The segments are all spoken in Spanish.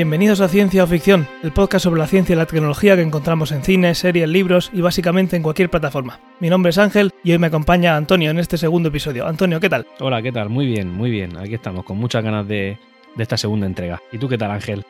Bienvenidos a Ciencia o Ficción, el podcast sobre la ciencia y la tecnología que encontramos en cines, series, libros y básicamente en cualquier plataforma. Mi nombre es Ángel y hoy me acompaña Antonio en este segundo episodio. Antonio, ¿qué tal? Hola, ¿qué tal? Muy bien, muy bien. Aquí estamos, con muchas ganas de, de esta segunda entrega. ¿Y tú qué tal, Ángel?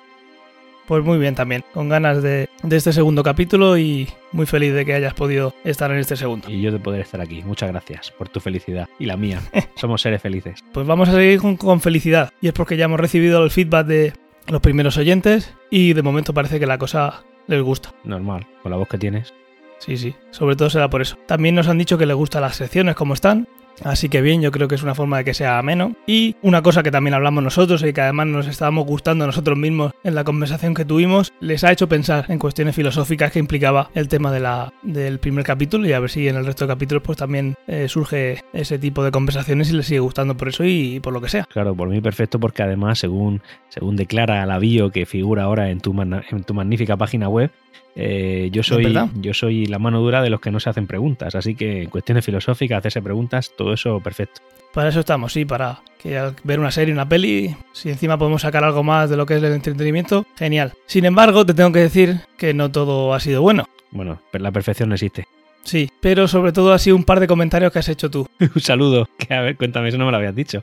Pues muy bien también, con ganas de, de, este segundo capítulo y muy feliz de que hayas podido estar en este segundo. Y yo de poder estar aquí. Muchas gracias por tu felicidad y la mía. Somos seres felices. Pues vamos a seguir con, con, felicidad y es porque ya hemos recibido el feedback de los primeros oyentes y de momento parece que la cosa les gusta. Normal, con la voz que tienes. Sí, sí, sobre todo será por eso. También nos han dicho que les gustan las secciones como están, Así que bien, yo creo que es una forma de que sea ameno. Y una cosa que también hablamos nosotros y que además nos estábamos gustando nosotros mismos en la conversación que tuvimos, les ha hecho pensar en cuestiones filosóficas que implicaba el tema de la, del primer capítulo y a ver si en el resto de capítulos pues también eh, surge ese tipo de conversaciones y les sigue gustando por eso y, por lo que sea. Claro, por mí perfecto porque además según, según declara la bio que figura ahora en tu, en tu magnífica página web, eh, yo, soy, yo soy la mano dura de los que no se hacen preguntas, así que en cuestiones filosóficas, hacerse preguntas, todo eso perfecto. Para eso estamos, sí, para que al ver una serie, una peli, si encima podemos sacar algo más de lo que es el entretenimiento, genial. Sin embargo, te tengo que decir que no todo ha sido bueno. Bueno, la perfección no existe. Sí, pero sobre todo ha sido un par de comentarios que has hecho tú. un saludo, que a ver, cuéntame, eso no me lo habías dicho.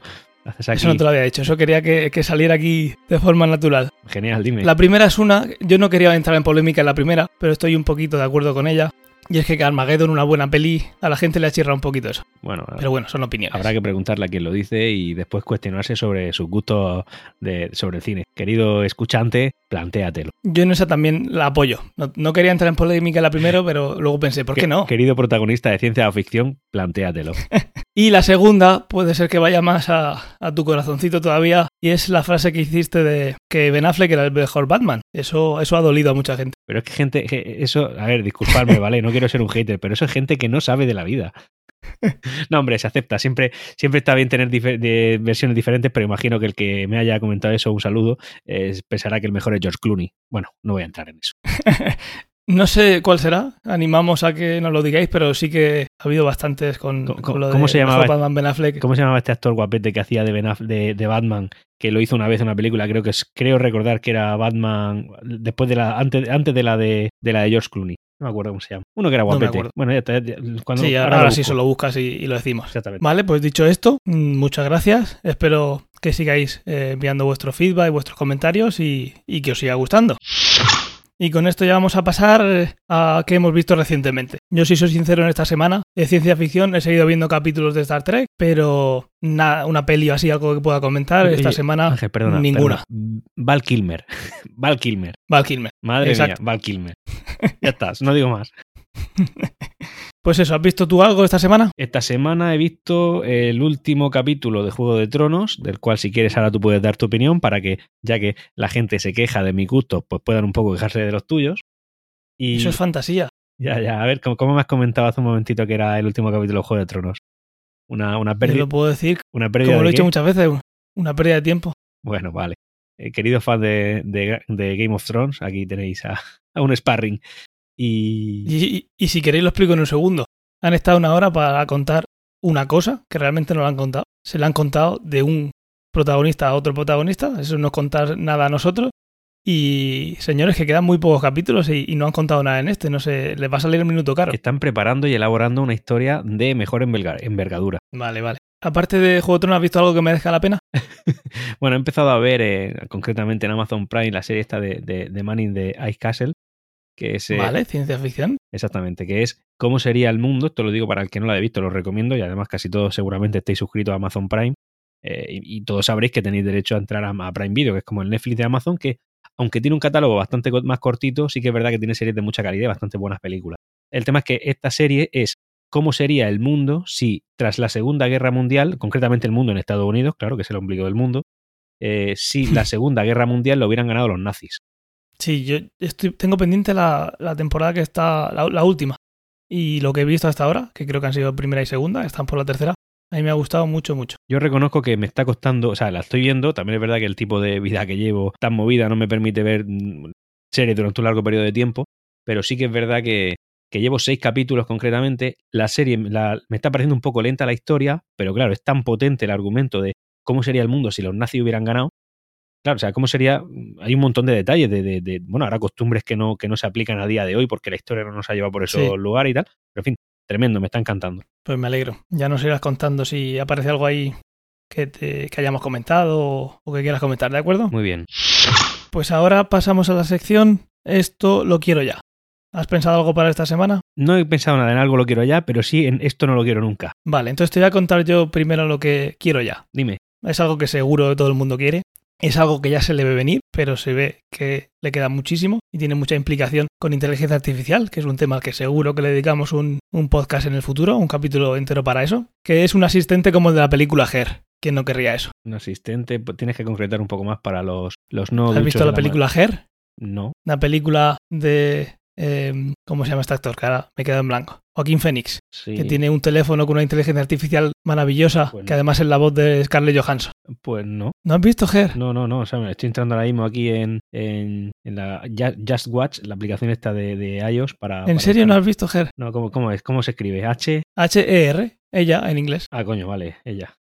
Eso no te lo había dicho, eso quería que, que, saliera aquí de forma natural. Genial, dime. La primera es una, yo no quería entrar en polémica en la primera, pero estoy un poquito de acuerdo con ella. Y es que Armageddon, una buena peli, a la gente le achirra un poquito eso. Bueno, pero bueno, son opiniones. Habrá que preguntarle a quién lo dice y después cuestionarse sobre sus gustos de, sobre el cine. Querido escuchante, plantéatelo. Yo en esa también la apoyo. No, no quería entrar en polémica la primera, pero luego pensé, ¿por qué no? Querido protagonista de ciencia o ficción, plantéatelo. y la segunda puede ser que vaya más a, a, tu corazoncito todavía y es la frase que hiciste de que Ben Affleck era el mejor Batman. Eso, eso ha dolido a mucha gente. Pero es que gente, eso, a ver, disculpadme, ¿vale? No quiero ser un hater, pero eso es gente que no sabe de la vida. No, hombre, se acepta. Siempre, siempre está bien tener difer de versiones diferentes, pero imagino que el que me haya comentado eso, un saludo, eh, pensará que el mejor es George Clooney. Bueno, no voy a entrar en eso. No sé cuál será, animamos a que nos lo digáis, pero sí que ha habido bastantes con, con lo de ¿cómo se llamaba, Batman Ben Affleck. ¿Cómo se llamaba este actor guapete que hacía de, ben Affleck, de, de, Batman, que lo hizo una vez en una película? Creo que es, creo recordar que era Batman después de la antes, antes de la de, de la de George Clooney. No me acuerdo cómo se llama. Uno que era guapete. No bueno, ya está. Ya, cuando, sí, ahora, ahora sí se lo buscas y, y, lo decimos. Exactamente. Vale, pues dicho esto, muchas gracias. Espero que sigáis eh, enviando vuestro feedback y vuestros comentarios y, y que os siga gustando. Y con esto ya vamos a pasar a qué hemos visto recientemente. Yo, si soy sincero, en esta semana de ciencia ficción he seguido viendo capítulos de Star Trek, pero nada, una peli o así, algo que pueda comentar. Esta semana, Ángel, perdona, ninguna. Perdona. Val Kilmer. Val Kilmer. Val Kilmer. Madre Exacto. mía, Val Kilmer. ya estás, no digo más. Pues eso, ¿has visto tú algo esta semana? Esta semana he visto el último capítulo de Juego de Tronos, del cual si quieres ahora tú puedes dar tu opinión para que, ya que la gente se queja de mi gusto, pues puedan un poco quejarse de los tuyos. Y... Eso es fantasía. Ya, ya, a ver, ¿cómo, ¿cómo, me has comentado hace un momentito que era el último capítulo de Juego de Tronos? Una, una pérdida. Yo lo puedo decir, una pérdida como lo he dicho qué? muchas veces, una pérdida de tiempo. Bueno, vale. Eh, queridos fans de, de, de, Game of Thrones, aquí tenéis a, a un sparring. Y... Y, si queréis lo explico en un segundo. Han estado una hora para contar una cosa que realmente no la han contado. Se la han contado de un protagonista a otro protagonista. Eso no es contar nada a nosotros. Y señores, que quedan muy pocos capítulos y, y, no han contado nada en este. No sé, les va a salir el minuto caro. Están preparando y elaborando una historia de mejor envergadura. Vale, vale. Aparte de Juego de Tronos, ¿has visto algo que merezca la pena? bueno, he empezado a ver eh, concretamente en Amazon Prime la serie esta de, de, de Manning de Ice Castle. Que es, eh, vale, ciencia ficción. Exactamente, que es cómo sería el mundo. Esto lo digo para el que no lo haya visto, lo recomiendo. Y además, casi todos seguramente estéis suscritos a Amazon Prime. Eh, y, y, todos sabréis que tenéis derecho a entrar a, a Prime Video, que es como el Netflix de Amazon, que aunque tiene un catálogo bastante más cortito, sí que es verdad que tiene series de mucha calidad y bastante buenas películas. El tema es que esta serie es cómo sería el mundo si tras la Segunda Guerra Mundial, concretamente el mundo en Estados Unidos, claro que es el ombligo del mundo, eh, si la Segunda Guerra Mundial lo hubieran ganado los nazis. Sí, yo estoy, tengo pendiente la, temporada que está, la, última. Y lo que he visto hasta ahora, que creo que han sido primera y segunda, están por la tercera, a mí me ha gustado mucho, mucho. Yo reconozco que me está costando, o sea, la estoy viendo, también es verdad que el tipo de vida que llevo tan movida no me permite ver mm, series durante un largo periodo de tiempo, pero sí que es verdad que, que llevo seis capítulos concretamente, la serie la, me está pareciendo un poco lenta la historia, pero claro, es tan potente el argumento de cómo sería el mundo si los nazis hubieran ganado, Claro, o sea, ¿cómo sería? Hay un montón de detalles de, de, de, bueno, ahora costumbres que no, que no se aplican a día de hoy porque la historia no nos ha llevado por esos Sí. lugares y tal. Pero en fin, tremendo, me está encantando. Pues me alegro. Ya nos irás contando si aparece algo ahí que, te- que hayamos comentado o, o que quieras comentar, ¿de acuerdo? Muy bien. Pues ahora pasamos a la sección Esto lo quiero ya. ¿Has pensado algo para esta semana? No he pensado nada en algo lo quiero ya, pero sí en esto no lo quiero nunca. Vale, entonces te voy a contar yo primero lo que quiero ya. Dime. Es algo que seguro todo el mundo quiere. Es algo que ya se le ve venir, pero se ve que le queda muchísimo y tiene mucha implicación con inteligencia artificial, que es un tema al que seguro que le dedicamos un, un podcast en el futuro, un capítulo entero para eso, que es un asistente como el de la película Her. ¿Quién no querría eso? Un asistente, pues tienes que concretar un poco más para los, los no ¿Has visto la película Her? No. Una película de... eh, ¿Cómo se llama este actor? Que ahora me quedo en blanco. Joaquín Phoenix, Sí. que tiene un teléfono con una inteligencia artificial maravillosa, Bueno. que además es la voz de Scarlett Johansson. Pues no. ¿No has visto Her? No, no, no. O sea, me estoy entrando ahora mismo aquí en, en, en la Ju- Just Watch, la aplicación esta de, de iOS para. ¿En para serio no has visto Her? No, ¿cómo, ¿cómo es? ¿Cómo se escribe? H. H-E-R, ella en inglés. Ah, coño, vale, ella.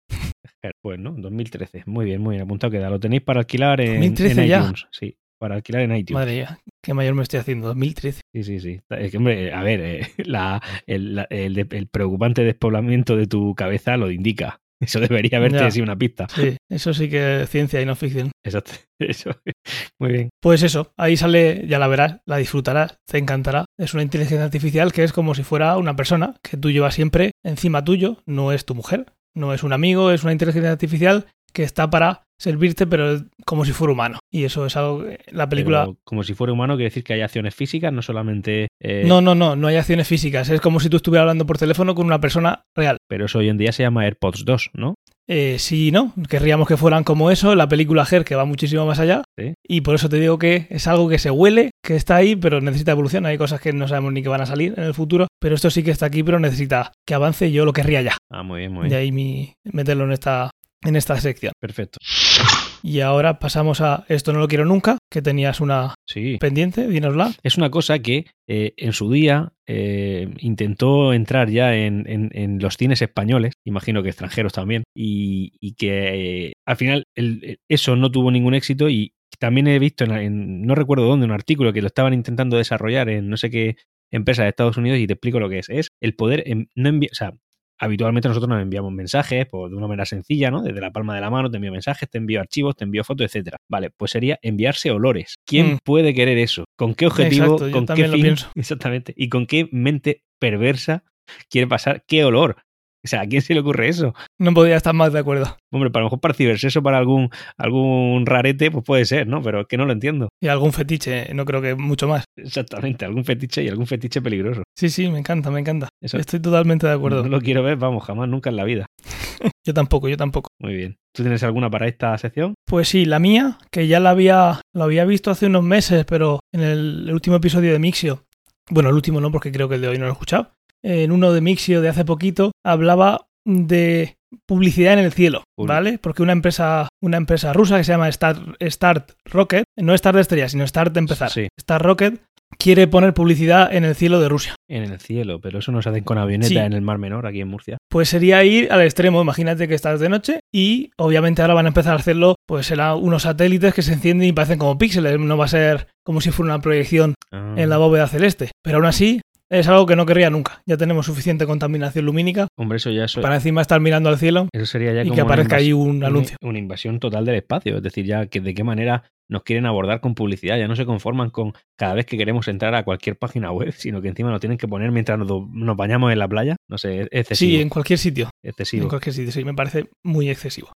Pues no, 2013. Muy bien, muy bien apuntado queda. Lo tenéis para alquilar en, 2013 en ya. iTunes. Sí, para alquilar en iTunes. Madre mía, qué mayor me estoy haciendo. 2013. Sí, sí, sí. Es que, hombre, a ver, eh, la, el, la- el de- el preocupante despoblamiento de tu cabeza lo indica. Eso debería haberte Ya. sido una pista. Sí, eso sí que es ciencia y no ficción. Exacto. Eso. Muy bien. Pues eso, ahí sale, ya la verás, la disfrutarás, te encantará. Es una inteligencia artificial que es como si fuera una persona que tú llevas siempre encima tuyo, no es tu mujer, no es un amigo, es una inteligencia artificial que está para servirte, pero como si fuera humano. Y eso es algo que la película... Pero como si fuera humano, quiere decir que hay acciones físicas, no solamente. eh, No, no, no, no hay acciones físicas. Es como si tú estuvieras hablando por teléfono con una persona real. Pero eso hoy en día se llama AirPods 2, ¿no? Eh, sí no, querríamos que fueran como eso, la película Her que va muchísimo más allá. Sí. Y por eso te digo que es algo que se huele, que está ahí, pero necesita evolución. Hay cosas que no sabemos ni que van a salir en el futuro, pero esto sí que está aquí, pero necesita que avance yo lo querría ya. Ah, muy bien, muy De bien. ahí mi meterlo en esta, en esta sección. Perfecto. Y ahora pasamos a Esto no lo quiero nunca, que tenías una Sí. pendiente, dínosla. Es una cosa que eh, en su día eh, intentó entrar ya en, en- en los cines españoles, imagino que extranjeros también, y, y que eh, al final el- eso no tuvo ningún éxito y también he visto, en, en- no recuerdo dónde, un artículo que lo estaban intentando desarrollar en no sé qué empresa de Estados Unidos y te explico lo que es. Es el poder, en- no enviar, o sea, habitualmente nosotros nos enviamos mensajes pues, de una manera sencilla, ¿no? Desde la palma de la mano te envío mensajes, te envío archivos, te envío fotos, etcétera. Vale, pues sería enviarse olores. ¿Quién Mm. puede querer eso? ¿Con qué objetivo? Exacto, yo ¿Con qué lo fin? pienso. Exactamente. ¿Y con qué mente perversa quiere pasar? ¿Qué olor? O sea, ¿a quién se le ocurre eso? No podría estar más de acuerdo. Hombre, para lo mejor para cibersexo, para algún, algún rarete, pues puede ser, ¿no? Pero es que no lo entiendo. Y algún fetiche, no creo que mucho más. Exactamente, algún fetiche y algún fetiche peligroso. Sí, sí, me encanta, me encanta. Eso Estoy totalmente de acuerdo. no lo quiero ver, vamos, jamás, nunca en la vida. Yo tampoco, yo tampoco. Muy bien. ¿Tú tienes alguna para esta sección? Pues sí, la mía, que ya la había, la había visto hace unos meses, pero en el, el último episodio de Mixio, bueno, el último no, porque creo que el de hoy no lo he escuchado, en uno de Mixio de hace poquito, hablaba de publicidad en el cielo. ¿vale? Porque una empresa, una empresa rusa que se llama Start, Start Rocket, no Start de estrella, sino Start de empezar, Sí, Start Rocket, quiere poner publicidad en el cielo de Rusia. en el cielo, pero eso no se hacen con avioneta Sí. en el Mar Menor, aquí en Murcia. Pues sería ir al extremo, imagínate que estás de noche y obviamente ahora van a empezar a hacerlo, pues será unos satélites que se encienden y parecen como píxeles, no va a ser como si fuera una proyección Ah. en la bóveda celeste, pero aún así es algo que no querría nunca. Ya tenemos suficiente contaminación lumínica Hombre, eso ya eso, para encima estar mirando al cielo eso sería ya y como que aparezca ahí un anuncio. Una, invasión total del espacio. Es decir, ya que de qué manera nos quieren abordar con publicidad. Ya no se conforman con cada vez que queremos entrar a cualquier página web, sino que encima nos tienen que poner mientras nos, nos bañamos en la playa. No sé, es excesivo. Sí, en cualquier sitio. excesivo. En cualquier sitio, sí, me parece muy excesivo.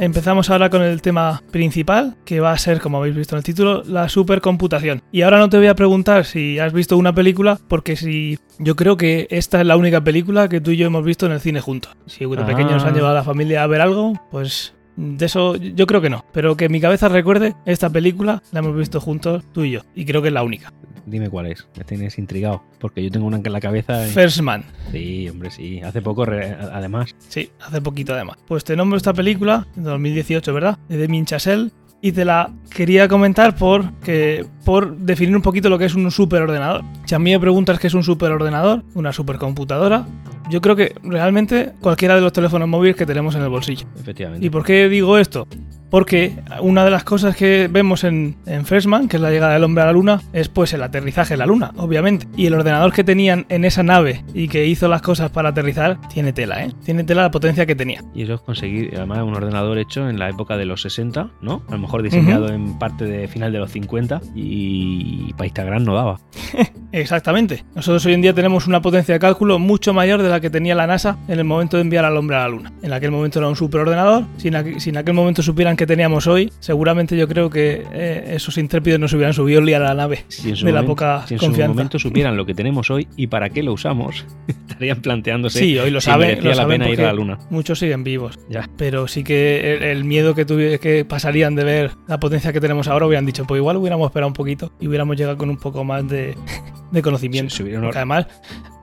Empezamos ahora con el tema principal, que va a ser, como habéis visto en el título, la supercomputación. Y ahora no te voy a preguntar si has visto una película, porque si yo creo que esta es la única película que tú y yo hemos visto en el cine juntos. Si de pequeños nos han Ah. llevado a la familia a ver algo, pues de eso yo creo que no. Pero que mi cabeza recuerde, esta película la hemos visto juntos tú y yo. Y creo que es la única. Dime cuál es. Me tienes intrigado. Porque yo tengo una en la cabeza. y- First Man. Sí, hombre, sí. Hace poco, re- además. Sí, hace poquito además. Pues te nombro esta película, de 2018, ¿verdad? De Damien Chazelle. Y te la quería comentar por, que, por definir un poquito lo que es un superordenador. Si a mí me preguntas qué es un superordenador, una supercomputadora, yo creo que realmente cualquiera de los teléfonos móviles que tenemos en el bolsillo. Efectivamente. ¿Y por qué digo esto? Porque una de las cosas que vemos en, en Freshman, que es la llegada del hombre a la luna, es pues el aterrizaje en la luna, obviamente. Y el ordenador que tenían en esa nave y que hizo las cosas para aterrizar, tiene tela, ¿eh? Tiene tela la potencia que tenía. Y eso es conseguir, además, un ordenador hecho en la época de los 60, ¿no? A lo mejor diseñado en parte de final de los 50 y para Instagram no daba. Exactamente. Nosotros hoy en día tenemos una potencia de cálculo mucho mayor de la que tenía la NASA en el momento de enviar al hombre a la luna. En aquel momento era un superordenador. Si en, aqu- si en aquel momento supieran que teníamos hoy, seguramente yo creo que eh, esos intrépidos no se hubieran subido ni a la nave Si en su de la momento- poca si en su confianza. momento supieran lo que tenemos hoy y para qué lo usamos, estarían planteándose Sí, hoy lo si saben, merecía lo la saben pena ir a la luna. Muchos siguen vivos. Ya. Pero sí que el, el miedo que, tuvi- que pasarían de ver la potencia que tenemos ahora hubieran dicho, pues igual hubiéramos esperado un poquito y hubiéramos llegado con un poco más de, de conocimiento. Porque además,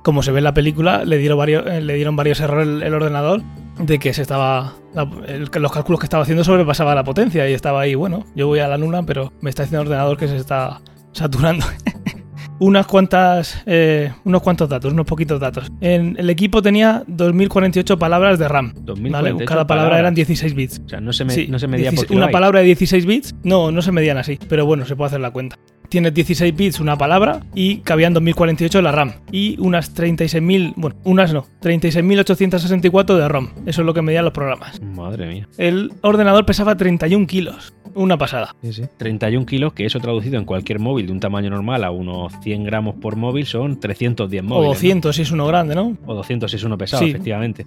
como se ve en la película, le dieron varios, eh, le dieron varios errores el, el ordenador de que se estaba la- el- que los cálculos que estaba haciendo sobrepasaba la potencia y estaba ahí, bueno, yo voy a la luna, pero me está diciendo el ordenador que se está saturando. Unas cuantas, eh, unos cuantos datos, unos poquitos datos. En el equipo tenía 2048 palabras de RAM. 2048 ¿vale? Cada palabra palabras. eran 16 bits. O sea, no se, me- Sí, no se medía 16 por una palabra de 16 bits. No, no se medían así. Pero bueno, se puede hacer la cuenta. Tienes 16 bits una palabra y cabían 2048 la RAM. Y unas 36.000, bueno, unas no, 36.864 de ROM. Eso es lo que medían los programas. Madre mía. El ordenador pesaba 31 kilos. Una pasada. Sí, sí. 31 kilos, que eso traducido en cualquier móvil de un tamaño normal a unos 100 gramos por móvil son 310 O móviles. ¿no? 200 si es uno grande, ¿no? O 200 si es uno pesado, Sí. efectivamente.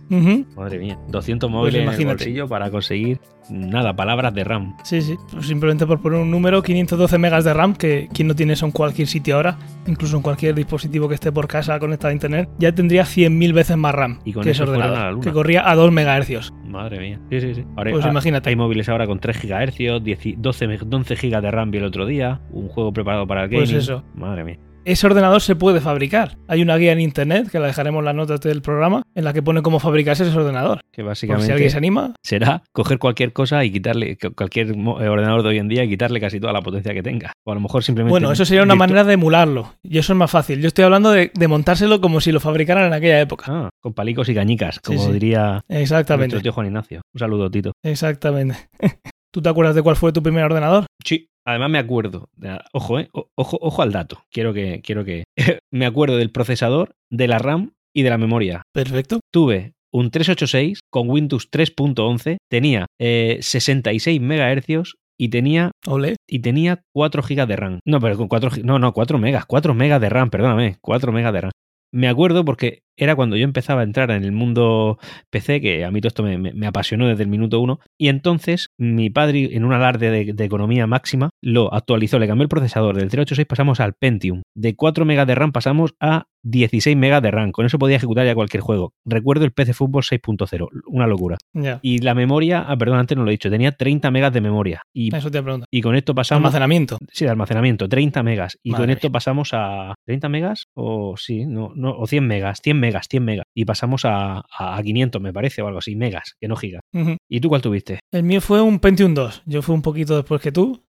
Madre mía. 200 móviles en el imagínate. bolsillo para conseguir nada, palabras de RAM. Sí, sí. Pues simplemente por poner un número, 512 megas de RAM, que quien no tiene eso en cualquier sitio ahora, incluso en cualquier dispositivo que esté por casa conectado a internet, ya tendría 100.000 veces más RAM Y con que ese eso fueron ordenador, que corría a 2 megahercios. Madre mía. Sí, sí, sí. Ahora, Pues ah, imagínate. Hay móviles ahora con 3 GHz, 10 12, me- 11 GB de RAM vi el otro día, un juego preparado para el gaming. Pues eso. Madre mía. Ese ordenador se puede fabricar. Hay una guía en internet, que la dejaremos en las notas del programa, en la que pone cómo fabricarse ese ordenador. Que Por básicamente si alguien se anima, será coger cualquier cosa y quitarle cu- cualquier eh, ordenador de hoy en día y quitarle casi toda la potencia que tenga. O a lo mejor simplemente. bueno, eso sería una manera de emularlo. Y eso es más fácil. Yo estoy hablando de, de montárselo como si lo fabricaran en aquella época. Ah, con palicos y cañicas, como sí. diría Exactamente. nuestro tío Juan Ignacio. Un saludo, Tito. Exactamente. ¿Tú te acuerdas de cuál fue tu primer ordenador? Sí, además me acuerdo. Ojo, eh. Ojo, ojo al dato. Quiero que. Quiero que. me acuerdo del procesador, de la RAM y de la memoria. Perfecto. Tuve un 386 con Windows 3.11, tenía eh, 66 MHz y tenía Ole. y tenía 4 GB de RAM. No, pero con 4 no, no, 4 megas, 4 megas de RAM, perdóname, 4 megas de RAM. Me acuerdo porque era cuando yo empezaba a entrar en el mundo PC, que a mí todo esto me, me- me apasionó desde el minuto uno, y entonces mi padre, en un alarde de, de economía máxima, lo actualizó, le cambió el procesador, del 386 pasamos al Pentium, de 4 megas de RAM pasamos a 16 megas de RAM, con eso podía ejecutar ya cualquier juego. Recuerdo el PC Fútbol 6.0, una locura. Y la memoria, ah, perdón, antes no lo he dicho, tenía 30 megas de memoria. Y, Eso te pregunto. y con esto pasamos... Almacenamiento. Sí, de almacenamiento, 30 megas. Y Madre con esto mía. pasamos a 30 megas o sí, no, no, o 100 megas, 100 megas, 100 megas. Y pasamos a, a, a 500, me parece, o algo así, megas, que no gigas. ¿Y tú cuál tuviste? El mío fue un Pentium 2. Yo fui un poquito después que tú.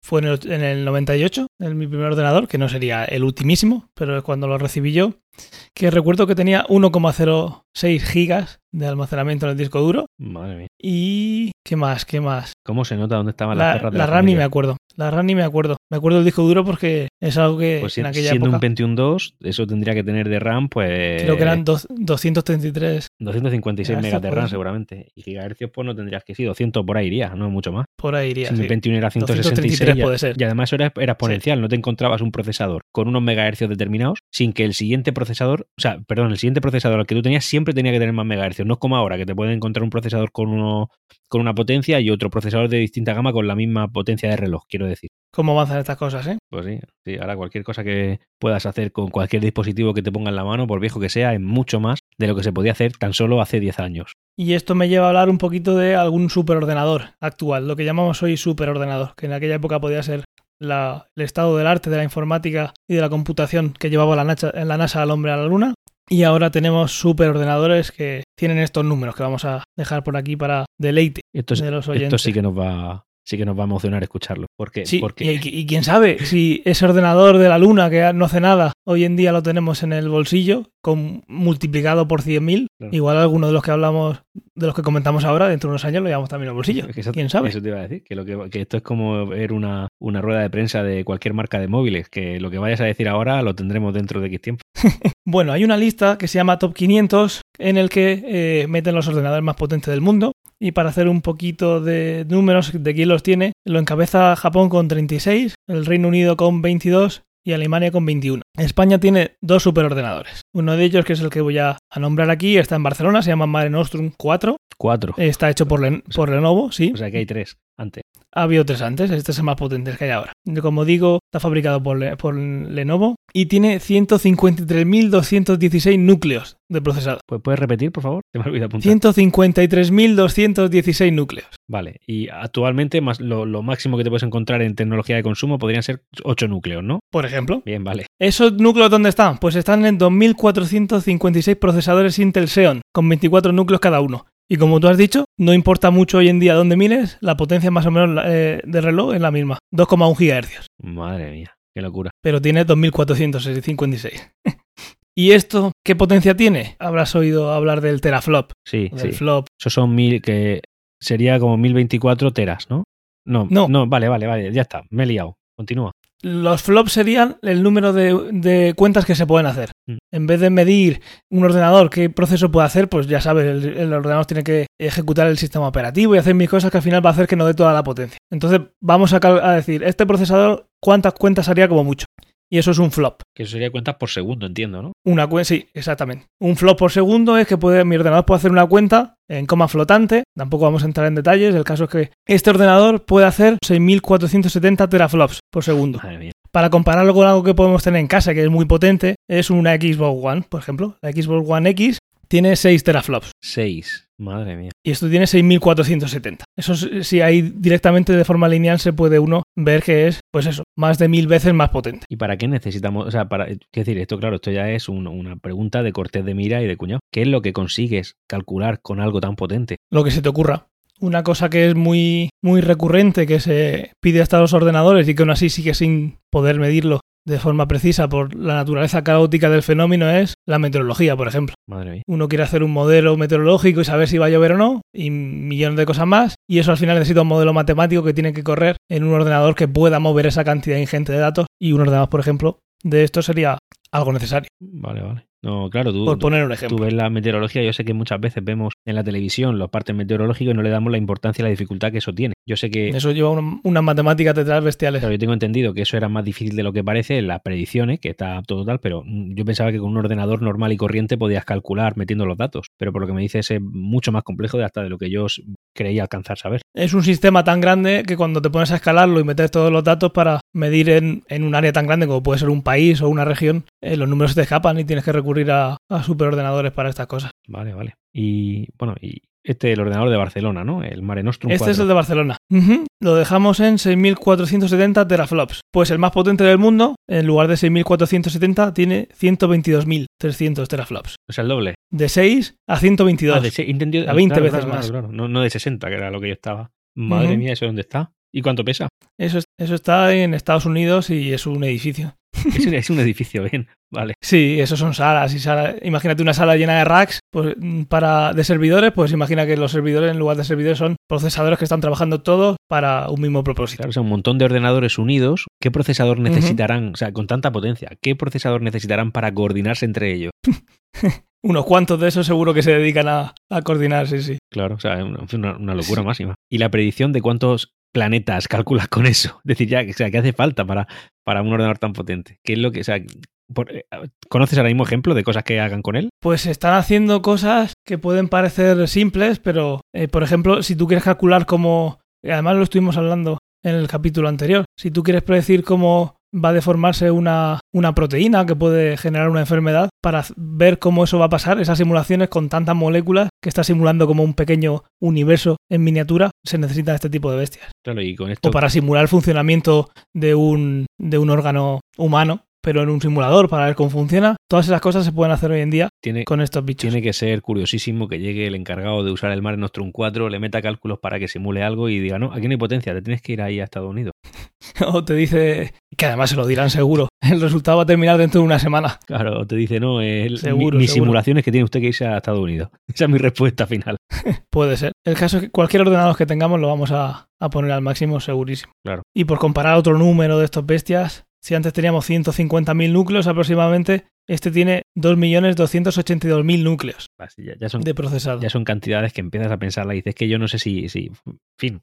Fue en el, en el 98, en mi primer ordenador, que no sería el ultimísimo, pero es cuando lo recibí yo. Que recuerdo que tenía 1,06 gigas de almacenamiento en el disco duro. Madre mía. Y. ¿Qué más? ¿Qué más? ¿Cómo se nota dónde estaban las La, perras de la la, RAM ni me acuerdo. La RAM ni me acuerdo. Me acuerdo del disco duro porque es algo que Pues si- en aquella siendo época. un Pentium 2, eso tendría que tener de RAM, pues. Creo que eran dos- 233 256 Ya, megas de RAM, seguramente. Y gigahercios, pues no tendrías que ser 200 por ahí iría, no mucho más. Por ahí iría. Si mi sí. Pentium era 166 233 ya- puede ser. y además eso era, era exponencial, no te encontrabas un procesador con unos megahercios determinados sin que el siguiente procesador, o sea, perdón, el siguiente procesador al que tú tenías siempre tenía que tener más megahercios, no es como ahora que te pueden encontrar un procesador con uno con una potencia y otro procesador de distinta gama con la misma potencia de reloj, quiero decir. ¿Cómo avanzan estas cosas, eh? Pues sí, sí, ahora cualquier cosa que puedas hacer con cualquier dispositivo que te ponga en la mano, por viejo que sea, es mucho más de lo que se podía hacer tan solo hace 10 años. Y esto me lleva a hablar un poquito de algún superordenador actual, lo que llamamos hoy superordenador, que en aquella época podía ser la- el estado del arte, de la informática y de la computación que llevaba la NASA, la NASA al hombre a la Luna. Y ahora tenemos superordenadores que tienen estos números que vamos a dejar por aquí para deleite Esto, de los esto oyentes. sí que nos va sí que nos va a emocionar escucharlo. Porque, Sí, porque y, y quién sabe, si ese ordenador de la Luna que no hace nada, hoy en día lo tenemos en el bolsillo, con, multiplicado por 100.000, Claro. igual alguno de los que hablamos, de los que comentamos ahora, dentro de unos años lo llevamos también al bolsillo. Es que eso- ¿Quién sabe? Eso te iba a decir, que, lo que, que esto es como ver una, una rueda de prensa de cualquier marca de móviles, que lo que vayas a decir ahora lo tendremos dentro de X tiempo. Bueno, hay una lista que se llama Top 500 en el que eh, meten los ordenadores más potentes del mundo. Y para hacer un poquito de números de quién los tiene, lo encabeza Japón con 36, el Reino Unido con 22 y Alemania con 21. España tiene dos superordenadores. Uno de ellos, que es el que voy a, a nombrar aquí, está en Barcelona, se llama Mare Nostrum 4. Cuatro. Está hecho por, Len- por Lenovo, sí. O sea que hay tres antes. Ha habido tres antes, este es el más potente que hay ahora. Como digo, está fabricado por, por Lenovo y tiene 153.216 núcleos de procesador. Pues, ¿Puedes repetir, por favor? Se me olvidó apuntar. 153.216 núcleos. Vale. Y actualmente más lo, lo máximo que te puedes encontrar en tecnología de consumo podrían ser ocho núcleos, ¿no? Por ejemplo, Bien, vale. ¿esos núcleos dónde están? Pues están en 2.456 procesadores Intel Xeon, con 24 núcleos cada uno. Y como tú has dicho, no importa mucho hoy en día dónde mires, la potencia más o menos eh, de reloj es la misma, 2,1 GHz. Madre mía, qué locura. pero tiene 2456. ¿Y esto qué potencia tiene? Habrás oído hablar del teraflop, Sí, del sí. flop. Esos son mil, que sería como 1024 teras, ¿no? No, No. no, vale, vale, vale, ya está, me he liado. Continúa. Los flops serían el número de, de cuentas que se pueden hacer. Mm. En vez de medir un ordenador qué proceso puede hacer, pues ya sabes, el, el ordenador tiene que ejecutar el sistema operativo y hacer mil cosas que al final va a hacer que no dé toda la potencia. Entonces vamos a decir, este procesador, ¿cuántas cuentas haría como mucho? Y eso es un flop. Que eso sería cuentas por segundo, entiendo, ¿no? Una cuenta, sí, exactamente. Un flop por segundo es que puede, mi ordenador puede hacer una cuenta en coma flotante. Tampoco vamos a entrar en detalles. El caso es que este ordenador puede hacer 6.470 teraflops por segundo. Madre mía. Para compararlo con algo que podemos tener en casa, que es muy potente, es una Xbox One, por ejemplo. La Xbox One X tiene 6 teraflops. Seis. Madre mía. Y esto tiene 6.470. Eso es- si ahí directamente de forma lineal se puede uno ver que es, pues eso, más de mil veces más potente. ¿Y para qué necesitamos? O sea, para. Quiero decir, esto, claro, esto ya es un- una pregunta de cortés de mira y de cuñado. ¿Qué es lo que consigues calcular con algo tan potente? lo que se te ocurra. Una cosa que es muy, muy recurrente, que se pide hasta los ordenadores y que aún así sigue sin poder medirlo de forma precisa por la naturaleza caótica del fenómeno, es la meteorología, por ejemplo. Madre mía. Uno quiere hacer un modelo meteorológico y saber si va a llover o no, y millones de cosas más, y eso al final necesita un modelo matemático que tiene que correr en un ordenador que pueda mover esa cantidad ingente de datos, y un ordenador, por ejemplo, de esto sería algo necesario, Vale, vale. No, claro, tú, por tú- poner un tú ejemplo. ves la meteorología. Yo sé que muchas veces vemos en la televisión los partes meteorológicos y no le damos la importancia y la dificultad que eso tiene. Yo sé que. Eso lleva una- unas matemáticas detrás bestiales. Claro, yo tengo entendido que eso era más difícil de lo que parece, las predicciones, que está todo tal, pero yo pensaba que con un ordenador normal y corriente podías calcular metiendo los datos, pero por lo que me dices es mucho más complejo de hasta de lo que yo creía alcanzar saber. Es un sistema tan grande que cuando te pones a escalarlo y metes todos los datos para medir en, en un área tan grande como puede ser un país o una región, eh, los números se te escapan y tienes que recurrir a, a superordenadores para estas cosas. Vale, vale. Y bueno, y este el ordenador de Barcelona, ¿no? El Mare Nostrum Este es 4. el de Barcelona. Lo dejamos en 6.470 teraflops. Pues el más potente del mundo, en lugar de 6.470, tiene 122.300 teraflops. O sea, el doble. De 6 a 122. Ah, de se- entendido- A 20 claro, veces claro, más. claro. No, no de 60, que era lo que yo estaba. Madre mía, ¿eso dónde está? ¿Y cuánto pesa? Eso, es- eso está en Estados Unidos y es un edificio. Es un, es un edificio, bien. Vale. Sí, eso son salas y salas. Imagínate una sala llena de racks pues, mm, para de servidores, pues imagina que los servidores en lugar de servidores son procesadores que están trabajando todos para un mismo propósito. Claro, o sea, un montón de ordenadores unidos. ¿Qué procesador necesitarán? O sea, con tanta potencia, ¿qué procesador necesitarán para coordinarse entre ellos? Unos cuantos de esos seguro que se dedican a, a coordinar, sí, sí. Claro, o sea, una, una- una locura máxima. Y la predicción de cuántos planetas calculas con eso. Es decir, ya, o sea, ¿qué hace falta para, para un ordenador tan potente? ¿Qué es lo que, o sea, por- eh, ¿conoces ahora mismo ejemplos de cosas que hagan con él? Pues están haciendo cosas que pueden parecer simples, pero eh, por ejemplo, si tú quieres calcular cómo, y además lo estuvimos hablando en el capítulo anterior, si tú quieres predecir cómo va a deformarse una, una proteína que puede generar una enfermedad para ver cómo eso va a pasar. Esas simulaciones con tantas moléculas que está simulando como un pequeño universo en miniatura, se necesitan este tipo de bestias. Claro, y con esto O para simular el funcionamiento de un, de un órgano humano, pero en un simulador para ver cómo funciona. Todas esas cosas se pueden hacer hoy en día tiene, con estos bichos. tiene que ser curiosísimo que llegue el encargado de usar el Mare Nostrum 4, le meta cálculos para que simule algo y diga, no, aquí no hay potencia, te tienes que ir ahí a Estados Unidos. o te dice, que además se lo dirán seguro, el resultado va a terminar dentro de una semana. Claro, o te dice, no, el, Seguro, mi, mi seguro. simulación es que tiene usted que irse a Estados Unidos. Esa es mi respuesta final. Puede ser. El caso es que cualquier ordenador que tengamos lo vamos a, a poner al máximo segurísimo. Claro. Y por comparar otro número de estos bestias, si antes teníamos 150.000 núcleos aproximadamente, este tiene 2.282.000 núcleos Así, ya, ya son, de procesado. ya son cantidades que empiezas a pensarla y dices que yo no sé si, si en fin,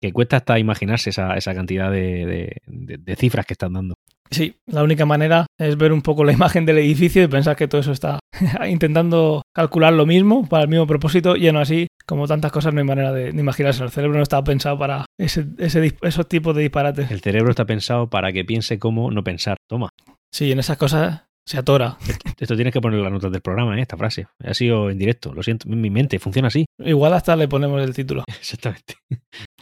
que cuesta hasta imaginarse esa, esa cantidad de, de- de- de cifras que están dando. Sí, la única manera es ver un poco la imagen del edificio y pensar que todo eso está intentando calcular lo mismo para el mismo propósito y aún así, como tantas cosas, no hay manera de, de imaginarse. El cerebro no estaba pensado para ese, ese esos tipos de disparates. El cerebro está pensado para que piense cómo no pensar. Toma, Sí, en esas cosas se atora. esto tienes que poner en las notas del programa, ¿eh? esta frase. Ha sido en directo, lo siento, mi mente funciona así. Igual hasta le ponemos el título. Exactamente.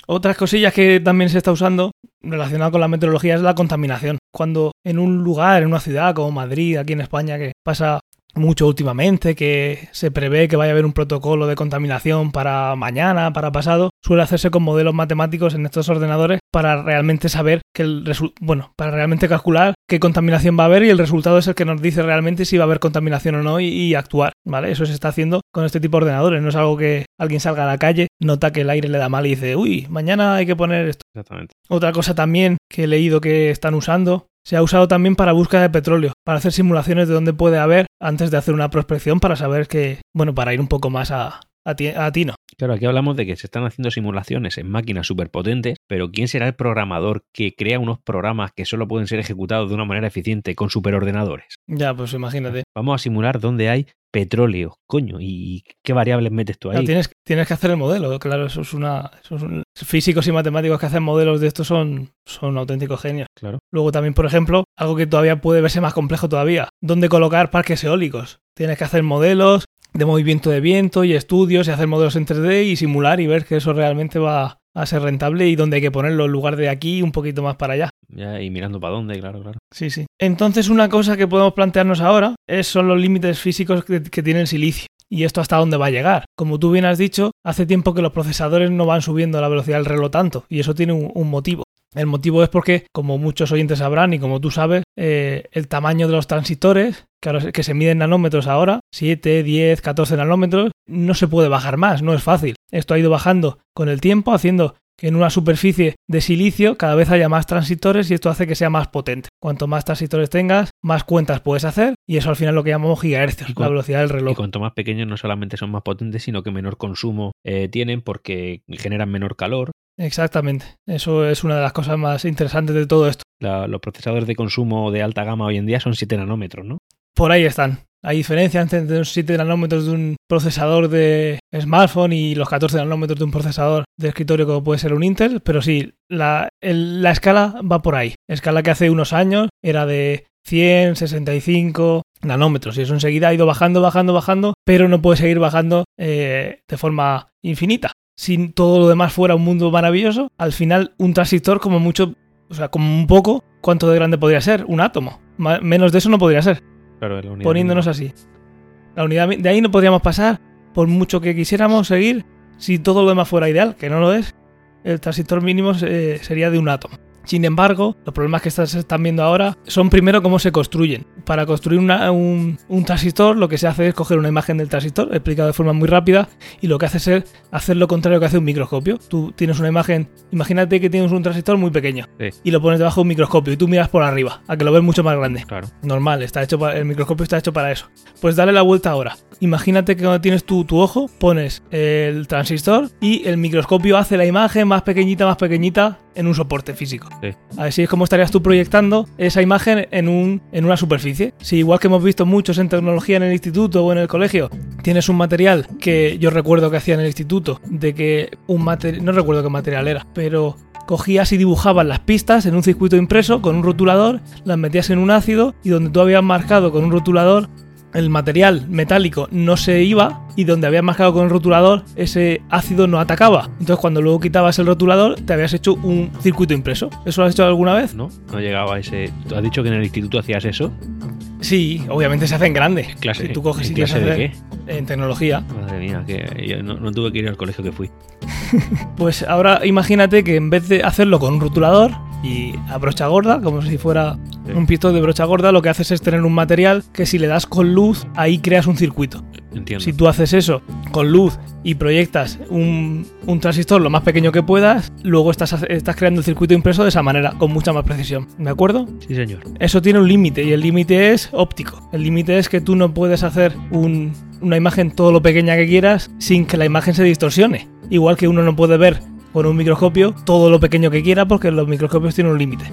Otras cosillas que también se está usando relacionado con la meteorología es la contaminación. Cuando en un lugar, en una ciudad como Madrid, aquí en España, que pasa mucho últimamente, que se prevé que vaya a haber un protocolo de contaminación para mañana, para pasado, suele hacerse con modelos matemáticos en estos ordenadores para realmente saber que el resu- bueno, para realmente calcular qué contaminación va a haber y el resultado es el que nos dice realmente si va a haber contaminación o no y, y actuar, ¿vale? Eso se está haciendo con este tipo de ordenadores, no es algo que alguien salga a la calle, nota que el aire le da mal y dice, uy, mañana hay que poner esto. Exactamente. Otra cosa también que he leído que están usando, se ha usado también para búsqueda de petróleo, para hacer simulaciones de dónde puede haber antes de hacer una prospección para saber que, bueno, para ir un poco más a, a, ti- a tino. Claro, aquí hablamos de que se están haciendo simulaciones en máquinas superpotentes, pero ¿quién será el programador que crea unos programas que solo pueden ser ejecutados de una manera eficiente con superordenadores? Ya, pues imagínate. Vamos a simular dónde hay petróleo, coño, y qué variables metes tú Claro, ahí. tienes, tienes que hacer el modelo, claro, eso es una... eso es un- físicos y matemáticos que hacen modelos de estos son, son auténticos genios. Claro. Luego también, por ejemplo, algo que todavía puede verse más complejo todavía, dónde colocar parques eólicos. Tienes que hacer modelos de movimiento de viento y estudios y hacer modelos en 3D y simular y ver que eso realmente va a ser rentable y dónde hay que ponerlo en lugar de aquí un poquito más para allá. Ya, y mirando para dónde, claro, claro. Sí, sí. Entonces una cosa que podemos plantearnos ahora es, son los límites físicos que, que tiene el silicio. Y esto hasta dónde va a llegar. Como tú bien has dicho, hace tiempo que los procesadores no van subiendo la velocidad del reloj tanto. Y eso tiene un, un motivo. El motivo es porque, como muchos oyentes sabrán y como tú sabes, eh, el tamaño de los transistores, que, se- miden en nanómetros ahora, 7, 10, 14 nanómetros, no se puede bajar más, no es fácil. Esto ha ido bajando con el tiempo, haciendo que en una superficie de silicio cada vez haya más transistores y esto hace que sea más potente. Cuanto más transistores tengas, más cuentas puedes hacer y eso al final es lo que llamamos gigahercios, Y la velocidad del Y reloj. cuanto más pequeños no solamente son más potentes, sino que menor consumo eh, tienen porque generan menor calor. Exactamente. Eso es una de las cosas más interesantes de todo esto. La- los procesadores de consumo de alta gama hoy en día son 7 nanómetros, ¿no? Por ahí están. Hay diferencia entre los 7 nanómetros de un procesador de smartphone y los 14 nanómetros de un procesador de escritorio como puede ser un Intel, pero sí, la, la escala va por ahí. Escala que hace unos años era de 100, 65 nanómetros y eso enseguida ha ido bajando, bajando, bajando, pero no puede seguir bajando eh, de forma infinita. Si todo lo demás fuera un mundo maravilloso, al final un transistor como mucho, o sea, como un poco, ¿cuánto de grande podría ser? Un átomo. Menos de eso no podría ser Claro, es la unidad poniéndonos así. La unidad de ahí no podríamos pasar, por mucho que quisiéramos seguir, si todo lo demás fuera ideal, que no lo es, el transistor mínimo eh, sería de un átomo. Sin embargo, los problemas que estas- están viendo ahora son primero cómo se construyen. Para construir una- un, un transistor, lo que se hace es coger una imagen del transistor, explicado de forma muy rápida, y lo que hace es hacer lo contrario que hace un microscopio. Tú tienes una imagen, imagínate que tienes un transistor muy pequeño, Sí. y lo pones debajo de un microscopio, y tú miras por arriba, a que lo ves mucho más grande Claro. normal, está hecho para, el microscopio está hecho para eso. Pues dale la vuelta ahora. Imagínate que cuando tienes tu, tu ojo, pones el transistor y el microscopio hace la imagen más pequeñita, más pequeñita en un soporte físico. Sí. Así es como estarías tú proyectando esa imagen en, un, en una superficie. Si igual que hemos visto muchos en tecnología en el instituto o en el colegio, tienes un material que yo recuerdo que hacía en el instituto, de que un material, no recuerdo qué material era, pero cogías y dibujabas las pistas en un circuito impreso con un rotulador, las metías en un ácido y donde tú habías marcado con un rotulador el material metálico no se iba y donde habías marcado con el rotulador ese ácido no atacaba. Entonces cuando luego quitabas el rotulador te habías hecho un circuito impreso. ¿Eso lo has hecho alguna vez? No, no llegaba a ese... ¿Tú has dicho que en el instituto hacías eso? Sí, obviamente se hacen grandes. ¿Clase, si tú coges y clase de qué? En tecnología. Madre mía, que yo no, no tuve que ir al colegio que fui. pues ahora imagínate que en vez de hacerlo con un rotulador, y a brocha gorda, como si fuera un pistón de brocha gorda, lo que haces es tener un material que si le das con luz, ahí creas un circuito. Entiendo. Si tú haces eso con luz y proyectas un, un transistor lo más pequeño que puedas, luego estás, estás creando el circuito impreso de esa manera, con mucha más precisión. ¿De acuerdo? Sí, señor. Eso tiene un límite y el límite es óptico. El límite es que tú no puedes hacer un, una imagen todo lo pequeña que quieras sin que la imagen se distorsione. Igual que uno no puede ver con un microscopio todo lo pequeño que quiera porque los microscopios tienen un límite.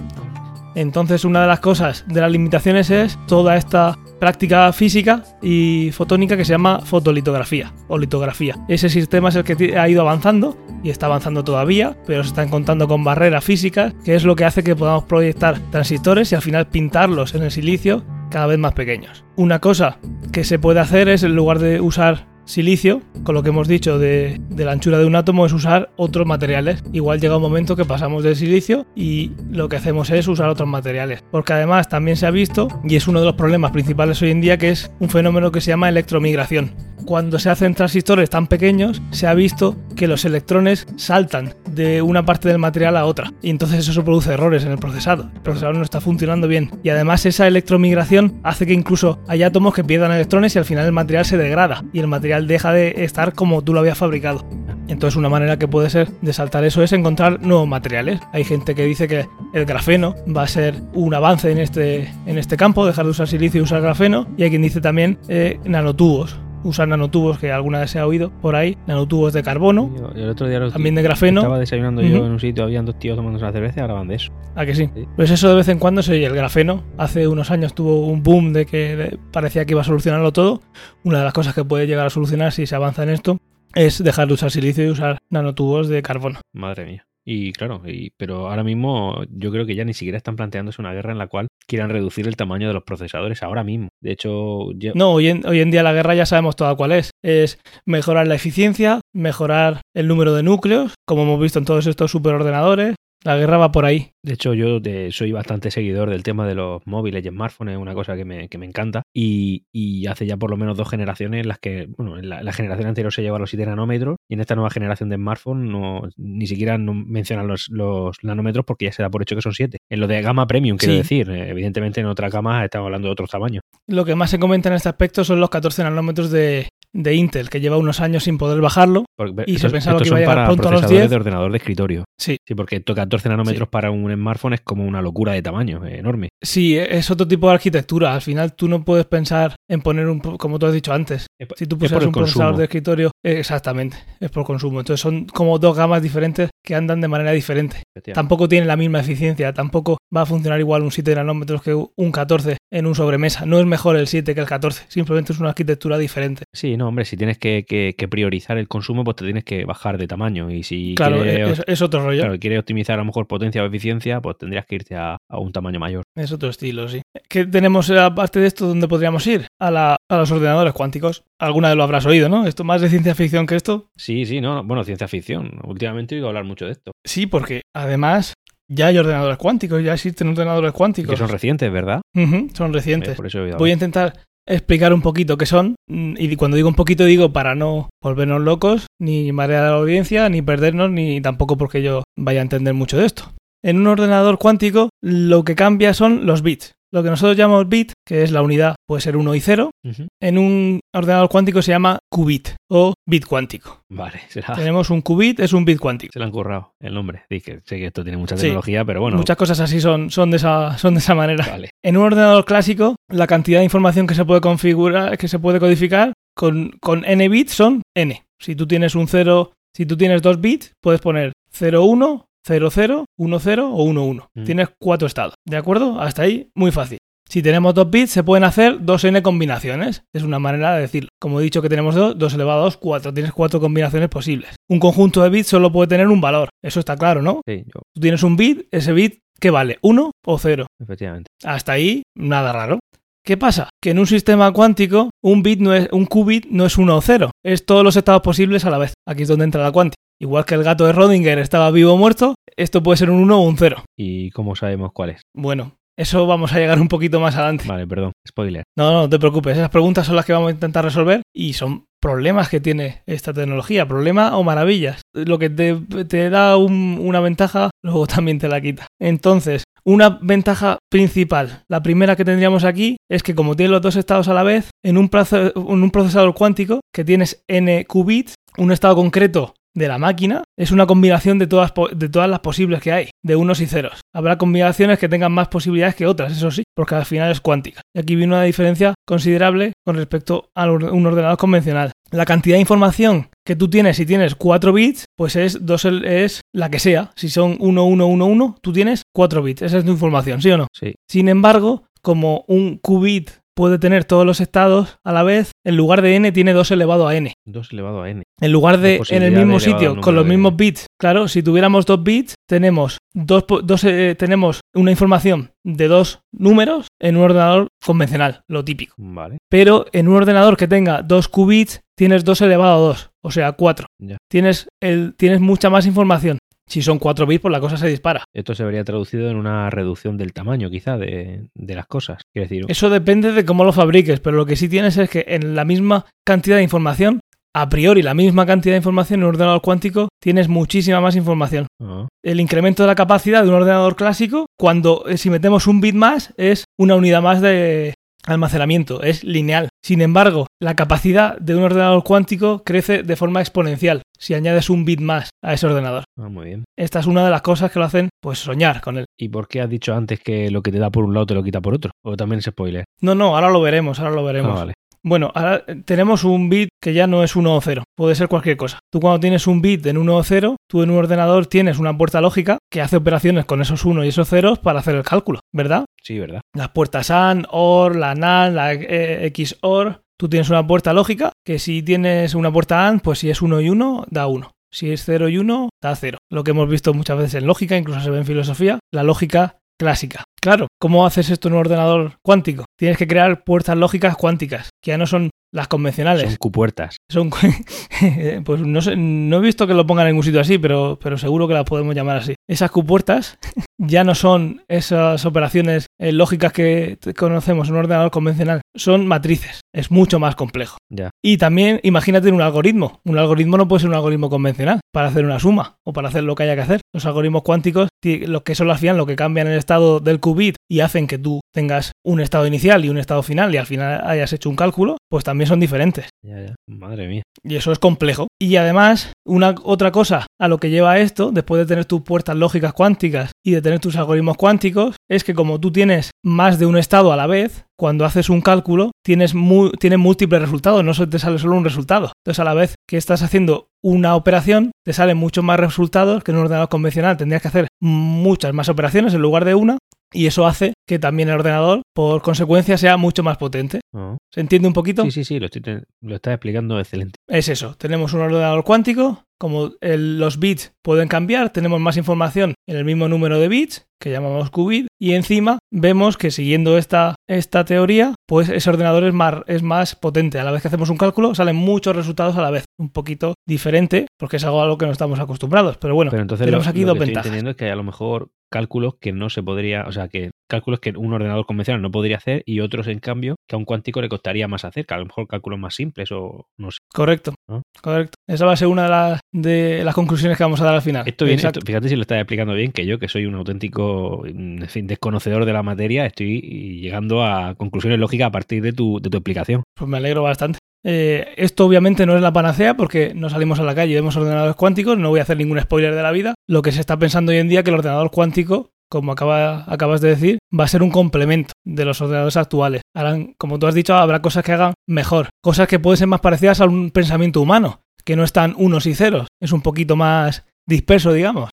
Entonces una de las cosas de las limitaciones es toda esta práctica física y fotónica que se llama fotolitografía o litografía. Ese sistema es el que ha ido avanzando y está avanzando todavía, pero se están contando con barreras físicas, que es lo que hace que podamos proyectar transistores y al final pintarlos en el silicio cada vez más pequeños. Una cosa que se puede hacer es en lugar de usar silicio, con lo que hemos dicho de, la anchura de un átomo, es usar otros materiales. Igual llega un momento que pasamos del silicio y lo que hacemos es usar otros materiales. Porque además también se ha visto, y es uno de los problemas principales hoy en día, que es un fenómeno que se llama electromigración. Cuando se hacen transistores tan pequeños, se ha visto que los electrones saltan de una parte del material a otra. Y entonces eso produce errores en el procesado. El procesador no está funcionando bien. Y además esa electromigración hace que incluso hay átomos que pierdan electrones y al final el material se degrada. Y el material deja de estar como tú lo habías fabricado. Entonces una manera que puede ser de saltar eso es encontrar nuevos materiales. Hay gente que dice que el grafeno va a ser un avance en este, en este campo, dejar de usar silicio y usar grafeno. Y hay quien dice también eh, nanotubos usar nanotubos, que alguna vez se ha oído por ahí, nanotubos de carbono, Yo, el otro día los también de grafeno. Estaba desayunando yo en un sitio, habían dos tíos tomando una cerveza y hablaban de eso. ¿A que sí? Sí. Pues eso de vez en cuando se oye. El grafeno hace unos años tuvo un boom de que parecía que iba a solucionarlo todo. Una de las cosas que puede llegar a solucionar si se avanza en esto es dejar de usar silicio y usar nanotubos de carbono. Madre mía. Y claro, y, pero ahora mismo yo creo que ya ni siquiera están planteándose una guerra en la cual quieran reducir el tamaño de los procesadores ahora mismo. De hecho, yo- No, hoy en, hoy en día la guerra ya sabemos toda cuál es. Es mejorar la eficiencia, mejorar el número de núcleos, como hemos visto en todos estos superordenadores. La guerra va por ahí. De hecho, yo de- soy bastante seguidor del tema de los móviles y smartphones, es una cosa que me, que me encanta. Y, y hace ya por lo menos dos generaciones en las que, bueno, en la, la generación anterior se lleva los 7 nanómetros y en esta nueva generación de smartphone no, ni siquiera no mencionan los, los nanómetros porque ya se da por hecho que son 7. En lo de gama premium, quiero Sí. decir, eh, evidentemente en otras gamas estamos hablando de otros tamaños. Lo que más se comenta en este aspecto son los 14 nanómetros de, de Intel, que lleva unos años sin poder bajarlo. Porque Y se pensaba que iba a llegar pronto a los procesadores 10. de ordenador de escritorio. Sí. Sí, porque to- 14 nanómetros para un smartphone es como una locura de tamaño, enorme. Sí, es otro tipo de arquitectura. Al final tú no puedes pensar en poner un, como tú has dicho antes, Es, si tú pusieras un procesador consumo. de escritorio, eh, exactamente, es por consumo. Entonces son como dos gamas diferentes que andan de manera diferente. Tampoco tienen la misma eficiencia, tampoco va a funcionar igual un 7 nanómetros que un 14 en un sobremesa. No es mejor el 7 que el 14, simplemente es una arquitectura diferente. Sí, no, hombre, si tienes que, que- que priorizar el consumo, pues te tienes que bajar de tamaño. Y si claro, quieres, es, es otro rollo, claro, quieres optimizar a lo mejor potencia o eficiencia, pues tendrías que irte a, a un tamaño mayor. es otro estilo, sí. ¿Qué tenemos eh, aparte de esto donde podríamos ir? A, la- a los ordenadores cuánticos. Alguna vez lo habrás oído, ¿no? Esto más de ciencia ficción que esto. Sí, sí, no, bueno, ciencia ficción. Últimamente he oído hablar mucho de esto. Sí, porque además ya hay ordenadores cuánticos, ya existen ordenadores cuánticos. que son recientes, ¿verdad? Son Eh, recientes. por eso he Voy a intentar explicar un poquito qué son. Y cuando digo un poquito digo para no volvernos locos, ni marear a la audiencia, ni perdernos, ni tampoco porque yo vaya a entender mucho de esto. En un ordenador cuántico lo que cambia son los bits. Lo que nosotros llamamos bit, que es la unidad, puede ser 1 y 0. Ujú. En un ordenador cuántico se llama qubit o bit cuántico. Vale, será, Tenemos un qubit, es un bit cuántico. se le han currado el nombre. Dije, sé que esto tiene mucha Sí. tecnología, pero bueno. Muchas cosas así son, son, de esa, son de esa manera. Vale. En un ordenador clásico, la cantidad de información que se puede configurar, que se puede codificar con, con n bits son n. Si tú tienes un 0, si tú tienes 2 bits, puedes poner 01, 00, 10 o 11. Mm. Tienes cuatro estados. ¿De acuerdo? Hasta ahí, muy fácil. Si tenemos dos bits, se pueden hacer dos n combinaciones. Es una manera de decirlo. Como he dicho que tenemos dos, 2 elevado a 2, 4. Tienes cuatro combinaciones posibles. Un conjunto de bits solo puede tener un valor. Eso está claro, ¿no? Sí, yo, Tú tienes un bit, ese bit, ¿qué vale? ¿1 o 0? efectivamente. Hasta ahí, nada raro. ¿Qué pasa? Que en un sistema cuántico, un bit no es, un qubit no es 1 o 0. Es todos los estados posibles a la vez. Aquí es donde entra la cuántica. Igual que el gato de Rodinger estaba vivo o muerto, esto puede ser un 1 o un 0. ¿Y cómo sabemos cuál es? Bueno, eso vamos a llegar un poquito más adelante. Vale, perdón, spoiler. No, no, no te preocupes. Esas preguntas son las que vamos a intentar resolver y son problemas que tiene esta tecnología. Problema o maravillas. Lo que te, te da un- una ventaja, luego también te la quita. Entonces, una ventaja principal, la primera que tendríamos aquí, es que como tienes los dos estados a la vez, en un, plazo- en un procesador cuántico que tienes n qubits, un estado concreto de la máquina es una combinación de todas, de todas las posibles que hay, de unos y ceros. Habrá combinaciones que tengan más posibilidades que otras, eso sí, porque al final es cuántica. Y aquí viene una diferencia considerable con respecto a un un ordenador convencional. La cantidad de información que tú tienes si tienes 4 bits, pues es, dos, es la que sea. Si son 1, 1, 1, 1, tú tienes 4 bits. Esa es tu información, ¿sí o no? Sí, Sin embargo, como un qubit puede tener todos los estados a la vez, en lugar de n tiene 2 elevado a n. 2 elevado a n. En lugar de en el mismo sitio, con los mismos bits. Claro, si tuviéramos dos bits, tenemos, dos, dos, eh, tenemos una información de dos números en un ordenador convencional, lo típico. Vale, Pero en un ordenador que tenga dos qubits, tienes 2 elevado a 2, o sea, 4. ya. Tienes, el, tienes mucha más información. Si son 4 bits, pues la cosa se dispara. Esto se vería traducido en una reducción del tamaño, quizá, de, de las cosas. Quiero decir, Eso depende de cómo lo fabriques, pero lo que sí tienes es que en la misma cantidad de información, a priori la misma cantidad de información en un ordenador cuántico, tienes muchísima más información. ah, El incremento de la capacidad de un ordenador clásico, cuando eh, si metemos un bit más, es una unidad más de almacenamiento, es lineal. Sin embargo, la capacidad de un ordenador cuántico crece de forma exponencial si añades un bit más a ese ordenador. ah, muy bien. Esta es una de las cosas que lo hacen, pues soñar con él. ¿Y por qué has dicho antes que lo que te da por un lado te lo quita por otro? ¿O también es spoiler? No, no, ahora lo veremos, ahora lo veremos. Ah, vale. Bueno, ahora tenemos un bit que ya no es 1 o 0, puede ser cualquier cosa. Tú cuando tienes un bit en 1 o 0, tú en un ordenador tienes una puerta lógica que hace operaciones con esos 1 y esos ceros para hacer el cálculo, ¿verdad? Sí, ¿verdad? Las puertas AND, OR, la NAND, la eh, XOR, tú tienes una puerta lógica que si tienes una puerta AND, pues si es 1 y 1, da 1. Si es 0 y 1, da 0. Lo que hemos visto muchas veces en lógica, incluso se ve en filosofía, la lógica clásica. Claro, ¿cómo haces esto en un ordenador cuántico? Tienes que crear puertas lógicas cuánticas, que ya no son las convencionales. Son cupuertas. Son, pues no sé, no he visto que lo pongan en ningún sitio así, pero, pero seguro que las podemos llamar así. Esas Q-puertas ya no son esas operaciones eh, lógicas que conocemos en un ordenador convencional, son matrices. Es mucho más complejo. Ya. Y también imagínate un algoritmo. Un algoritmo no puede ser un algoritmo convencional para hacer una suma o para hacer lo que haya que hacer. Los algoritmos cuánticos, ti- lo que son al final lo que cambian el estado del qubit y hacen que tú tengas un estado inicial y un estado final y al final hayas hecho un cálculo, pues también son diferentes. Ya, ya. Madre mía. Y eso es complejo. Y además, una otra cosa a lo que lleva esto, después de tener tus puertas lógicas cuánticas y de tener tus algoritmos cuánticos, es que como tú tienes más de un estado a la vez, cuando haces un cálculo, tienes, mu- tienes múltiples resultados, no te sale solo un resultado. Entonces, a la vez que estás haciendo una operación, te salen muchos más resultados que en un ordenador convencional. Tendrías que hacer muchas más operaciones en lugar de una. Y eso hace que también el ordenador, por consecuencia, sea mucho más potente. Ah. ¿Se entiende un poquito? Sí, sí, sí, lo, estoy lo estás explicando excelente. Es eso, tenemos un ordenador cuántico, como el- los bits pueden cambiar, tenemos más información en el mismo número de bits, que llamamos qubit, y encima vemos que siguiendo esta, esta teoría, pues ese ordenador es más, es más potente. A la vez que hacemos un cálculo, salen muchos resultados a la vez, un poquito diferente, porque es algo a lo que no estamos acostumbrados. Pero bueno, Pero entonces tenemos lo, aquí lo dos que estoy ventajas. entendiendo es que a lo mejor cálculos que no se podría, o sea, que cálculos que un ordenador convencional no podría hacer y otros, en cambio, que a un cuántico le costaría más hacer, que a lo mejor cálculos más simples o no sé. Correcto, ¿No? correcto. Esa va a ser una de las, de las conclusiones que vamos a dar al final. Esto bien, esto- fíjate si lo estás explicando bien, que yo, que soy un auténtico en fin, desconocedor de la materia, estoy llegando a conclusiones lógicas a partir de tu, de tu explicación. Pues me alegro bastante. Eh, esto obviamente no es la panacea porque no salimos a la calle y vemos ordenadores cuánticos, no voy a hacer ningún spoiler de la vida. Lo que se está pensando hoy en día es que el ordenador cuántico, como acaba- acabas de decir, va a ser un complemento de los ordenadores actuales. Harán, como tú has dicho, habrá cosas que hagan mejor, cosas que pueden ser más parecidas a un pensamiento humano, que no están unos y ceros, es un poquito más disperso, digamos.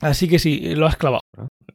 Así que sí, lo has clavado.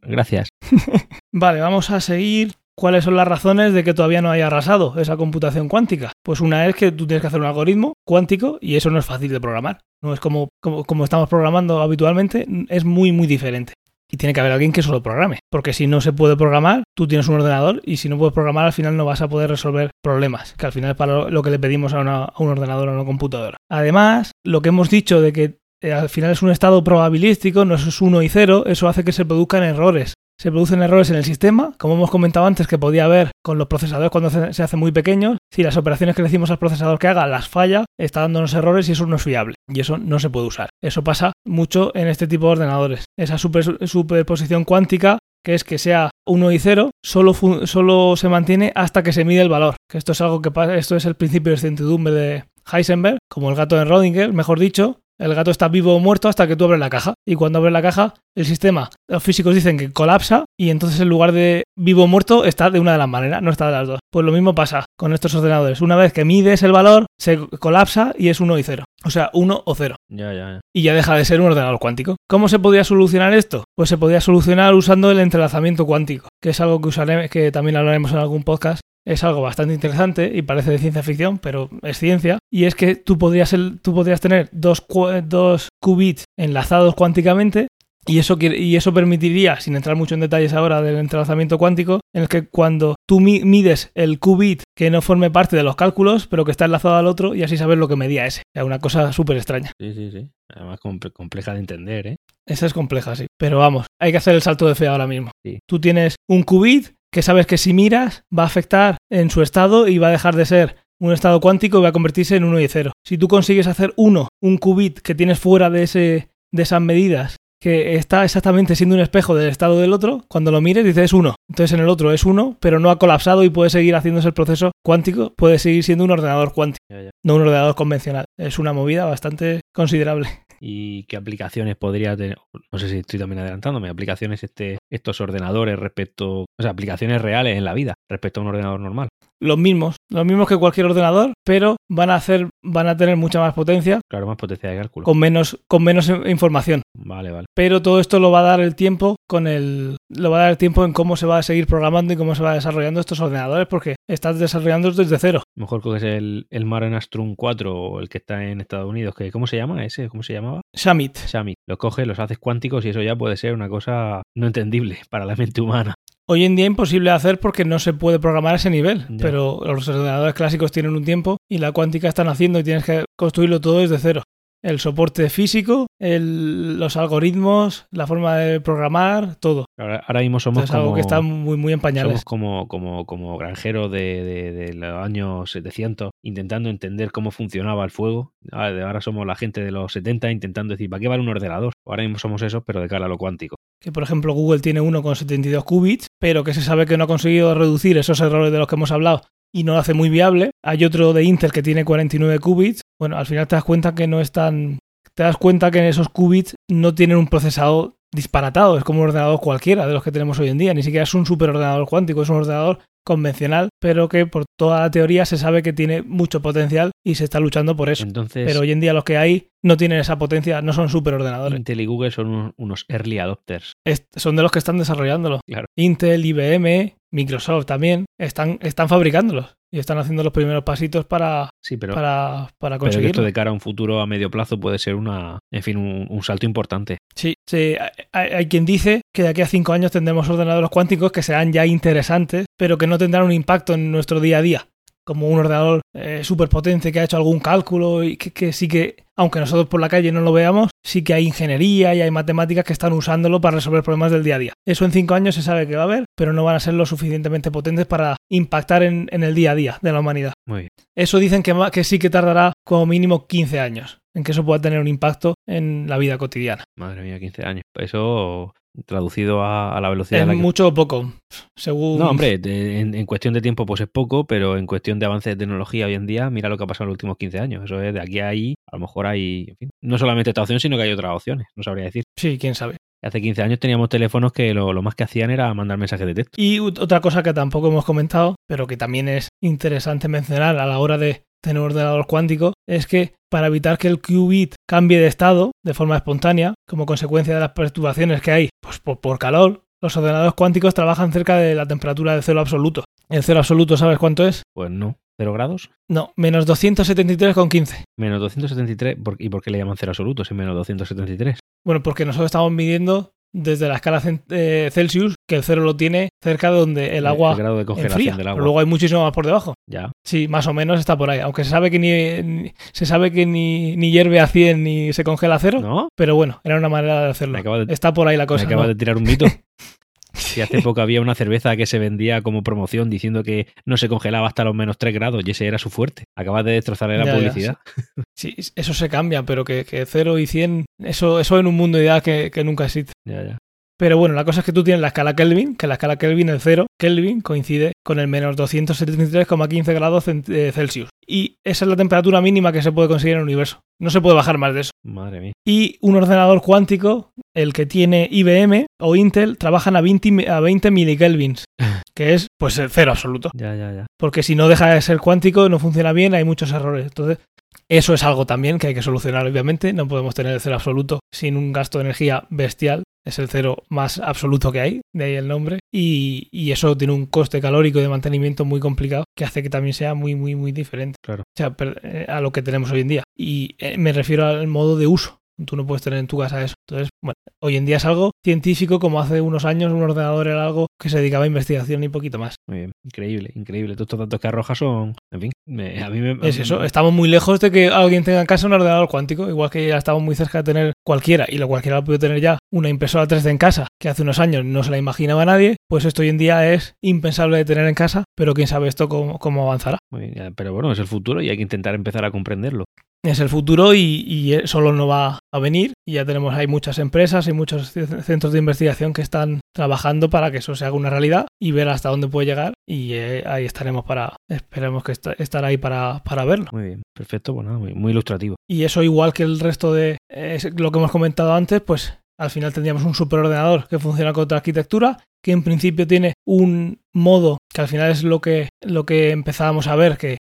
Gracias. Vale, vamos a seguir ¿cuáles son las razones de que todavía no haya arrasado esa computación cuántica? Pues una es que tú tienes que hacer un algoritmo cuántico y eso no es fácil de programar. No es como, como, como estamos programando habitualmente, es muy, muy diferente. Y tiene que haber alguien que solo programe. Porque si no se puede programar, tú tienes un ordenador y si no puedes programar, al final no vas a poder resolver problemas. Que al final es para lo que le pedimos a, una, un ordenador o a una computadora. Además, lo que hemos dicho de que eh, al final es un estado probabilístico, no es 1 y 0, eso hace que se produzcan errores. Se producen errores en el sistema, como hemos comentado antes que podía haber con los procesadores cuando se hacen muy pequeños. Si las operaciones que le decimos al procesador que haga las falla, está dándonos errores y eso no es fiable. Y eso no se puede usar. Eso pasa mucho en este tipo de ordenadores. Esa super, superposición cuántica que es que sea 1 y 0, solo, solo se mantiene hasta que se mide el valor. Que esto es algo que esto es el principio de certidumbre de Heisenberg, como el gato de Rodinger, mejor dicho, el gato está vivo o muerto hasta que tú abres la caja. Y cuando abres la caja, el sistema, los físicos dicen que colapsa y entonces en lugar de vivo o muerto está de una de las maneras, no está de las dos. Pues lo mismo pasa con estos ordenadores. Una vez que mides el valor, se colapsa y es 1 y 0. O sea, 1 o 0. Ya, ya, ya. Y ya deja de ser un ordenador cuántico. ¿Cómo se podría solucionar esto? Pues se podría solucionar usando el entrelazamiento cuántico, que es algo que usaré, que también hablaremos en algún podcast, es algo bastante interesante y parece de ciencia ficción, pero es ciencia. Y es que tú podrías, tú podrías tener dos, dos qubits enlazados cuánticamente y eso, y eso permitiría, sin entrar mucho en detalles ahora del entrelazamiento cuántico, en el que cuando tú mides el qubit que no forme parte de los cálculos, pero que está enlazado al otro, y así sabes lo que medía ese. Es una cosa súper extraña. Sí, sí, sí. Además compleja de entender, ¿eh? Esa es compleja, sí. Pero vamos, hay que hacer el salto de fe ahora mismo. Sí. Tú tienes un qubit que sabes que si miras va a afectar en su estado y va a dejar de ser un estado cuántico y va a convertirse en 1 y 0. Si tú consigues hacer uno, un qubit que tienes fuera de, ese, de esas medidas, que está exactamente siendo un espejo del estado del otro, cuando lo mires dices es 1. Entonces en el otro es 1, pero no ha colapsado y puede seguir haciéndose el proceso cuántico, puede seguir siendo un ordenador cuántico, Ya, ya. no un ordenador convencional. Es una movida bastante considerable. ¿Y qué aplicaciones podría tener? No sé si estoy también adelantándome. Aplicaciones este, estos ordenadores respecto. O sea, aplicaciones reales en la vida respecto a un ordenador normal. Los mismos, los mismos que cualquier ordenador, pero van a hacer, van a tener mucha más potencia Claro, más potencia de cálculo. con menos, con menos información. Vale, vale. Pero todo esto lo va a dar el tiempo con el. Lo va a dar el tiempo en cómo se va a seguir programando y cómo se va desarrollando estos ordenadores, porque estás desarrollándolos desde cero. Mejor que es el, el Mariner Strum 4 o el que está en Estados Unidos. Que, ¿Cómo se llama ese? ¿Cómo se llamaba? Shamit. Xiaomi. Los coges, los haces cuánticos y eso ya puede ser una cosa no entendible para la mente humana. Hoy en día imposible de hacer porque no se puede programar a ese nivel, pero los ordenadores clásicos tienen un tiempo y la cuántica están haciendo y tienes que construirlo todo desde cero. El soporte físico, el- los algoritmos, la forma de programar, todo. Ahora, ahora mismo somos como, algo que está muy, muy en pañales. somos como, como, como granjeros de, de- de los años 700 intentando entender cómo funcionaba el fuego. Ahora ahora somos la gente de los 70 intentando decir, ¿para qué vale un ordenador? Ahora mismo somos esos, pero de cara a lo cuántico. Que por ejemplo Google tiene uno con 72 qubits, pero que se sabe que no ha conseguido reducir esos errores de los que hemos hablado y no lo hace muy viable. Hay otro de Intel que tiene 49 qubits. Bueno, al final te das cuenta que no es tan... Te das cuenta que esos qubits no tienen un procesador disparatado, es como un ordenador cualquiera de los que tenemos hoy en día, ni siquiera es un superordenador cuántico, es un ordenador convencional, pero que por toda la teoría se sabe que tiene mucho potencial y se está luchando por eso. Entonces, Pero hoy en día los que hay no tienen esa potencia, no son superordenadores. Intel y Google son unos, unos early adopters. Es- son de los que están desarrollándolo. Claro. Intel, IBM, Microsoft también están, están fabricándolos y están haciendo los primeros pasitos para, Sí, pero, para, para pero que esto conseguirlo. de cara a un futuro a medio plazo puede ser una, en fin, un, un salto importante. Sí, sí, hay, hay quien dice que de aquí a cinco años tendremos ordenadores cuánticos que serán ya interesantes, pero que no tendrán un impacto en nuestro día a día. Como un ordenador eh, súper potente que ha hecho algún cálculo y que, que sí que, aunque nosotros por la calle no lo veamos, sí que hay ingeniería y hay matemáticas que están usándolo para resolver problemas del día a día. Eso en cinco años se sabe que va a haber, pero no van a ser lo suficientemente potentes para impactar en, en el día a día de la humanidad. Muy bien. Eso dicen que, que sí que tardará como mínimo 15 años en que eso pueda tener un impacto en la vida cotidiana. Madre mía, 15 años. Eso traducido a, a la velocidad Es a la que- mucho o poco, según... No, hombre, de- en, en cuestión de tiempo pues es poco, pero en cuestión de avance de tecnología hoy en día, mira lo que ha pasado en los últimos 15 años. Eso es de aquí a ahí, a lo mejor hay, en fin, no solamente esta opción, sino que hay otras opciones, no sabría decir. Sí, quién sabe. Hace 15 años teníamos teléfonos que lo, lo más que hacían era mandar mensajes de texto. Y otra cosa que tampoco hemos comentado, pero que también es interesante mencionar a la hora de tener un ordenador cuántico, es que para evitar que el qubit cambie de estado de forma espontánea, como consecuencia de las perturbaciones que hay pues por, por calor, los ordenadores cuánticos trabajan cerca de la temperatura de cero absoluto. El cero absoluto, ¿sabes cuánto es? Pues no. ¿Cero grados? No, menos 273,15. Menos 273. ¿por- ¿Y por qué le llaman cero absoluto si menos 273? Bueno, porque nosotros estamos midiendo desde la escala eh, Celsius, que el cero lo tiene cerca de donde el agua El grado de congelación enfría. del Pero agua. luego hay muchísimo más por debajo. Ya. Sí, más o menos está por ahí. Aunque se sabe que ni, ni- se sabe que ni, ni hierve a 100 ni se congela a cero. ¿No? Pero bueno, era una manera de hacerlo. Me de- Está por ahí la Me cosa. acabas ¿no? de tirar un mito. Si hace poco había una cerveza que se vendía como promoción diciendo que no se congelaba hasta los menos 3 grados y ese era su fuerte. Acabas de destrozarle la Ya, ya, publicidad. Sí, eso se cambia, pero que, que 0 y 100, eso, eso en un mundo ideal que, que nunca existe. Ya, ya. Pero bueno, la cosa es que tú tienes la escala Kelvin, que la escala Kelvin, el 0 Kelvin, coincide con el menos 273,15 grados eh, Celsius. Y esa es la temperatura mínima que se puede conseguir en el universo. No se puede bajar más de eso. Madre mía. Y un ordenador cuántico, el que tiene IBM o Intel, trabajan a 20, mi- a 20 milikelvins, que es pues el cero absoluto. Ya, ya, ya. Porque si no deja de ser cuántico, no funciona bien, hay muchos errores. Entonces, eso es algo también que hay que solucionar, obviamente. No podemos tener el cero absoluto sin un gasto de energía bestial. Es el cero más absoluto que hay, de ahí el nombre. Y, y eso tiene un coste calórico de mantenimiento muy complicado que hace que también sea muy, muy, muy diferente. Claro. O sea, eh, a lo que tenemos hoy en día. Y eh, me refiero al modo de uso. Tú no puedes tener en tu casa eso. Entonces, bueno, hoy en día es algo científico como hace unos años un ordenador era algo que se dedicaba a investigación y poquito más. Muy bien. Increíble, increíble. Todos estos datos que arrojas son. En fin, me- a mí me. Es eso, estamos muy lejos de que alguien tenga en casa un ordenador cuántico, igual que ya estamos muy cerca de tener cualquiera, y lo cualquiera puede tener ya una impresora 3D en casa, que hace unos años no se la imaginaba nadie, pues esto hoy en día es impensable de tener en casa, pero quién sabe esto cómo, cómo avanzará. Pero bueno, es el futuro y hay que intentar empezar a comprenderlo. Es el futuro y, y solo no va a venir, y ya tenemos, hay muchas empresas y muchos centros de investigación que están trabajando para que eso se haga una realidad y ver hasta dónde puede llegar, y eh, ahí estaremos para, esperemos que est- estar ahí para, para verlo. Muy bien. Perfecto, pues nada, muy, muy ilustrativo. Y eso igual que el resto de eh, lo que hemos comentado antes, pues al final tendríamos un superordenador que funciona con otra arquitectura, que en principio tiene un modo que al final es lo que, lo que empezábamos a ver, que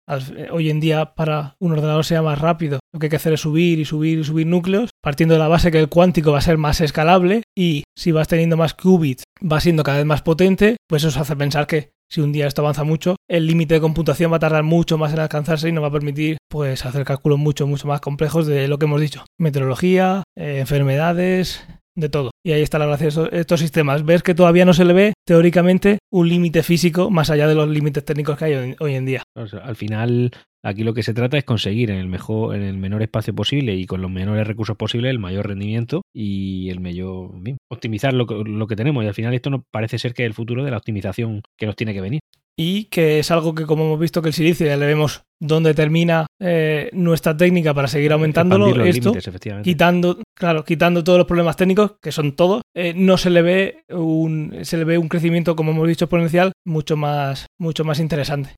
hoy en día para un ordenador sea más rápido, lo que hay que hacer es subir y subir y subir núcleos, partiendo de la base que el cuántico va a ser más escalable y si vas teniendo más qubits va siendo cada vez más potente, pues eso hace pensar que si un día esto avanza mucho, el límite de computación va a tardar mucho más en alcanzarse y nos va a permitir pues hacer cálculos mucho, mucho más complejos de lo que hemos dicho. Meteorología, eh, enfermedades, de todo. Y ahí está la gracia de estos, sistemas. Ves que todavía no se le ve, teóricamente, un límite físico más allá de los límites técnicos que hay hoy, en día. Al final, aquí lo que se trata es conseguir en el mejor, en el menor espacio posible y con los menores recursos posibles el mayor rendimiento y el mayor, optimizar lo que, lo que tenemos. Y al final esto no parece ser que es el futuro de la optimización que nos tiene que venir. Y que es algo que como hemos visto que el silicio ya le vemos dónde termina eh, nuestra técnica para seguir aumentándolo los esto límites, quitando claro quitando todos los problemas técnicos que son todos eh, no se le ve un se le ve un crecimiento como hemos dicho exponencial mucho más mucho más interesante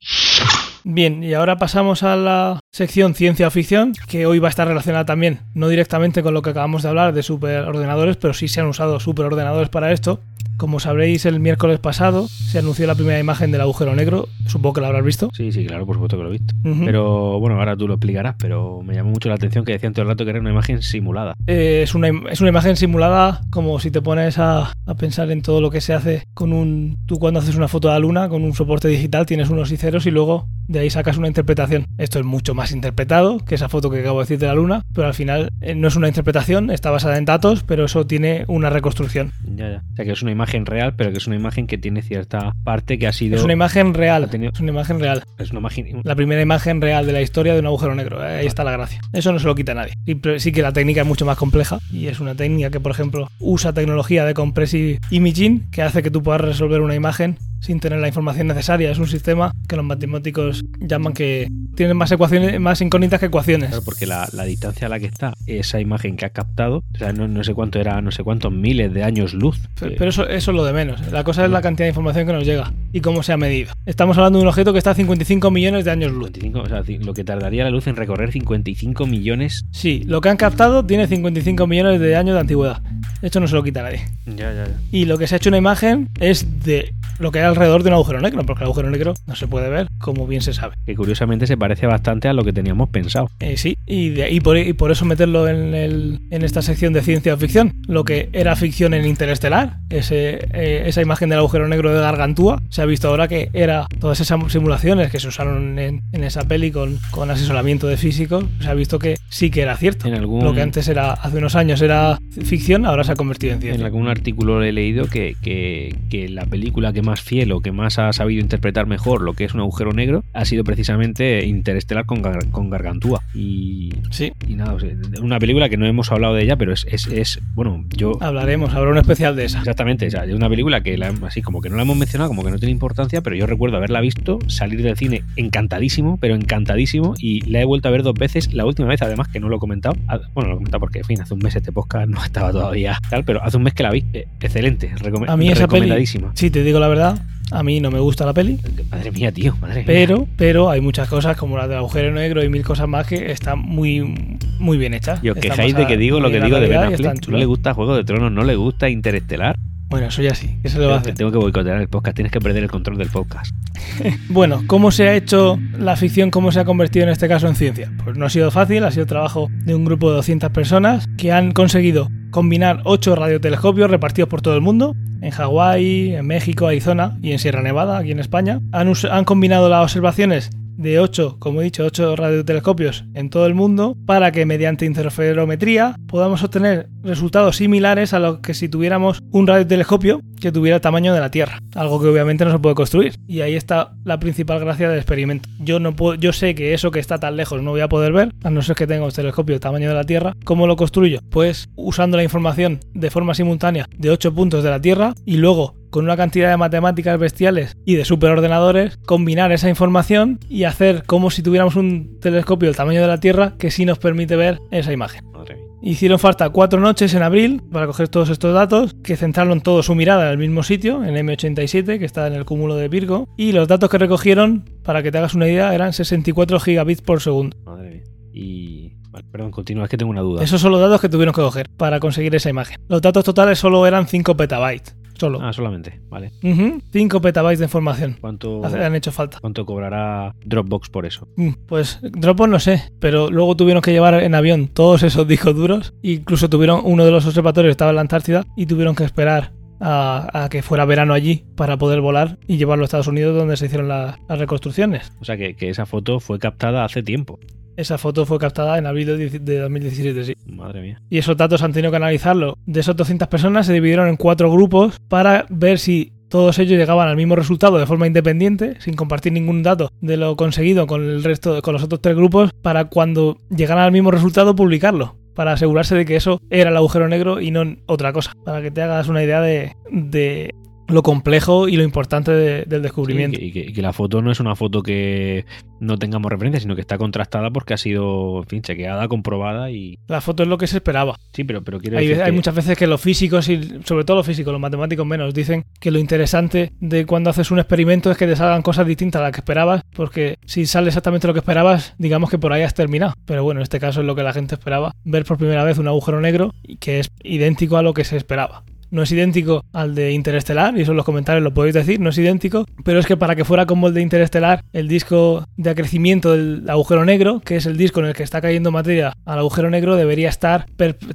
Bien, y ahora pasamos a la sección ciencia o ficción, que hoy va a estar relacionada también, no directamente con lo que acabamos de hablar de superordenadores, pero sí se han usado superordenadores para esto. Como sabréis, el miércoles pasado se anunció la primera imagen del agujero negro, supongo que lo habrás visto. Sí, sí, claro, por supuesto que lo he visto. Pero bueno, ahora tú lo explicarás, pero me llamó mucho la atención que decían todo el rato que era una imagen simulada. Eh, es, una, es una imagen simulada como si te pones a, a pensar en todo lo que se hace con un... Tú cuando haces una foto de la luna con un soporte digital tienes unos y ceros y luego de ahí sacas una interpretación. Esto es mucho más interpretado que esa foto que acabo de decir de la luna, pero al final eh, no es una interpretación, está basada en datos, pero eso tiene una reconstrucción. Ya, ya. O sea que es una imagen real, pero que es una imagen que tiene cierta parte que ha sido. Es una imagen real. tenido- Es una imagen real. es una imagen. La primera imagen real de la historia de un agujero negro. Ahí está la gracia. Eso no se lo quita a nadie. Sí que la técnica es mucho más compleja y es una técnica que, por ejemplo, usa tecnología de compressive imaging que hace que tú puedas resolver una imagen sin tener la información necesaria. Es un sistema que los matemáticos llaman que tiene más ecuaciones, más incógnitas que ecuaciones. Claro, porque la, la distancia a la que está esa imagen que ha captado, o sea, no, no sé cuánto era, no sé cuántos miles de años luz. Pero, Eh, pero eso, eso es lo de menos. La cosa es la cantidad de información que nos llega y cómo se ha medido. Estamos hablando de un objeto que está a 55 millones de años luz. 55, o sea, ci- lo que tardaría la luz en recorrer 55 millones. Sí, lo que han captado tiene 55 millones de años de antigüedad. Esto no se lo quita nadie. Ya, ya, ya. Y lo que se ha hecho una imagen es de lo que hay alrededor de un agujero negro, porque el agujero negro no se puede ver, como bien se sabe. Que curiosamente se parece bastante a lo que teníamos pensado. Eh, sí, y, de, y, por, y, por, eso meterlo en, el, en, esta sección de ciencia ficción. Lo que era ficción en Interestelar, ese, eh, esa imagen del agujero negro de Gargantúa, se ha visto ahora que era todas esas simulaciones que se usaron en, en esa peli con, con, asesoramiento de físicos, se ha visto que sí que era cierto. En algún... Lo que antes era, hace unos años era ficción, ahora se ha convertido en ciencia. En algún artículo he leído que, que, que la película que más fiel o que más ha sabido interpretar mejor lo que es un agujero negro ha sido precisamente Interestelar con, Gar con Gargantúa. Y, sí. y nada, o sea, una película que no hemos hablado de ella, pero es, es, es, bueno, yo... Hablaremos, habrá un especial de esa. Exactamente, o sea, es una película que la, así como que no la hemos mencionado, como que no tiene importancia, pero yo recuerdo haberla visto, salir del cine encantadísimo, pero encantadísimo, y la he vuelto a ver dos veces, la última vez además que no lo he comentado, bueno, lo he comentado porque, en fin, hace un mes este podcast no estaba todavía tal, pero hace un mes que la vi, eh, excelente, recom a mí esa recomendadísima. Peli, sí, te digo la verdad, a mí no me gusta la peli. Madre mía, tío, madre pero, mía. Pero hay muchas cosas como la del agujero negro y mil cosas más que están muy, muy bien hechas. Y os quejáis de que digo lo que digo de Ben Affleck. No le gusta Juego de Tronos, no le gusta Interestelar. Bueno, eso ya sí, se lo hacer. Tengo que boicotear el podcast, tienes que perder el control del podcast. bueno, ¿cómo se ha hecho la ficción, cómo se ha convertido en este caso en ciencia? Pues no ha sido fácil, ha sido trabajo de un grupo de 200 personas que han conseguido combinar 8 radiotelescopios repartidos por todo el mundo, en Hawái, en México, Arizona y en Sierra Nevada, aquí en España. Han, combinado las observaciones de 8, como he dicho, 8 radiotelescopios en todo el mundo para que mediante interferometría podamos obtener resultados similares a lo que si tuviéramos un radiotelescopio que tuviera el tamaño de la Tierra, algo que obviamente no se puede construir. Y ahí está la principal gracia del experimento. Yo no puedo, yo sé que eso que está tan lejos no voy a poder ver, a no ser que tenga un telescopio del tamaño de la Tierra. ¿Cómo lo construyo? Pues usando la información de forma simultánea de 8 puntos de la Tierra y luego con una cantidad de matemáticas bestiales y de superordenadores, combinar esa información y hacer como si tuviéramos un telescopio del tamaño de la Tierra que sí nos permite ver esa imagen. Hicieron falta cuatro noches en abril para coger todos estos datos, que centraron todo su mirada en el mismo sitio, en M87, que está en el cúmulo de Virgo, y los datos que recogieron, para que te hagas una idea, eran 64 gigabits por segundo. Madre mía. Y perdón, continúa, es que tengo una duda. Esos son los datos que tuvieron que coger para conseguir esa imagen. Los datos totales solo eran 5 petabytes. Solo. Ah, solamente, vale. Uh -huh. 5 petabytes de información. ¿Cuánto, han hecho falta? ¿Cuánto cobrará Dropbox por eso? Pues Dropbox no sé, pero luego tuvieron que llevar en avión todos esos discos duros. Incluso tuvieron uno de los observatorios estaba en la Antártida y tuvieron que esperar a, a, que fuera verano allí para poder volar y llevarlo a Estados Unidos donde se hicieron la, las reconstrucciones. O sea que, que, esa foto fue captada hace tiempo. Esa foto fue captada en abril de 2017, sí. Madre mía. Y esos datos han tenido que analizarlo. De esas 200 personas se dividieron en cuatro grupos para ver si todos ellos llegaban al mismo resultado de forma independiente, sin compartir ningún dato de lo conseguido con el resto, con los otros tres grupos, para cuando llegaran al mismo resultado publicarlo para asegurarse de que eso era el agujero negro y no otra cosa. Para que te hagas una idea de, de lo complejo y lo importante de, del descubrimiento. Sí, y, que, y, que, la foto no es una foto que no tengamos referencia, sino que está contrastada porque ha sido, en fin, chequeada, comprobada y... La foto es lo que se esperaba. Sí, pero, pero quiero hay, decir hay que... muchas veces que los físicos, y sobre todo los físicos, los matemáticos menos, dicen que lo interesante de cuando haces un experimento es que te salgan cosas distintas a las que esperabas, porque si sale exactamente lo que esperabas, digamos que por ahí has terminado. Pero bueno, en este caso es lo que la gente esperaba, ver por primera vez un agujero negro que es idéntico a lo que se esperaba no es idéntico al de Interestelar, y eso en los comentarios lo podéis decir, no es idéntico, pero es que para que fuera como el de Interestelar, el disco de acrecimiento del agujero negro, que es el disco en el que está cayendo materia al agujero negro, debería estar,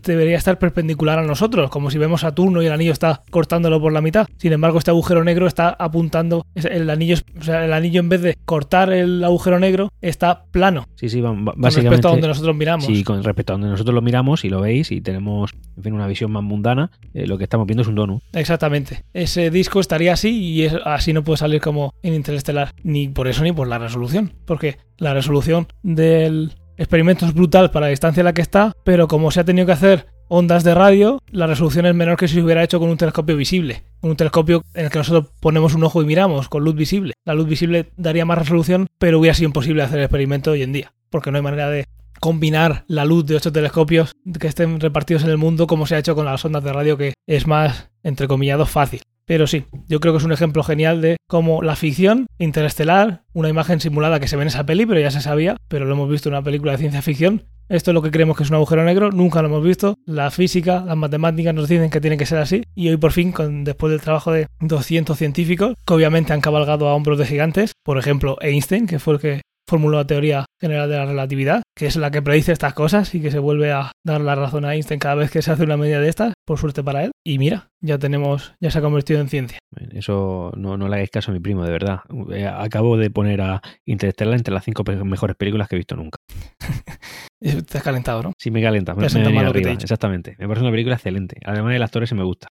debería estar perpendicular a nosotros, como si vemos Saturno y el anillo está cortándolo por la mitad. Sin embargo, este agujero negro está apuntando, el anillo, o sea, el anillo en vez de cortar el agujero negro, está plano. Sí, sí, básicamente. Con respecto a donde nosotros miramos. Sí, con respecto a donde nosotros lo miramos y lo veis y tenemos, en fin, una visión más mundana, eh, lo que estamos viendo es un donut. Exactamente. Ese disco estaría así y así no puede salir como en Interestelar. Ni por eso ni por la resolución. Porque la resolución del experimento es brutal para la distancia en la que está, pero como se ha tenido que hacer ondas de radio, la resolución es menor que si se hubiera hecho con un telescopio visible. Un telescopio en el que nosotros ponemos un ojo y miramos con luz visible. La luz visible daría más resolución, pero hubiera sido imposible hacer el experimento hoy en día. Porque no hay manera de combinar la luz de ocho telescopios que estén repartidos en el mundo como se ha hecho con las ondas de radio que es más, entre comillado, fácil. Pero sí, yo creo que es un ejemplo genial de cómo la ficción interestelar, una imagen simulada que se ve en esa peli, pero ya se sabía, pero lo hemos visto en una película de ciencia ficción, esto es lo que creemos que es un agujero negro, nunca lo hemos visto, la física, las matemáticas nos dicen que tiene que ser así y hoy por fin, con, después del trabajo de 200 científicos, que obviamente han cabalgado a hombros de gigantes, por ejemplo Einstein, que fue el que formuló la teoría general de la relatividad, que es la que predice estas cosas y que se vuelve a dar la razón a Einstein cada vez que se hace una medida de estas, por suerte para él. Y mira, ya tenemos, ya se ha convertido en ciencia. Eso no, no le hagáis caso a mi primo, de verdad. Eh, Acabo de poner a Interstellar entre las cinco mejores películas que he visto nunca. Te has calentado, ¿no? Sí, me calenta, me, me mal arriba. Exactamente. Me parece una película excelente. Además, el actor ese me gusta.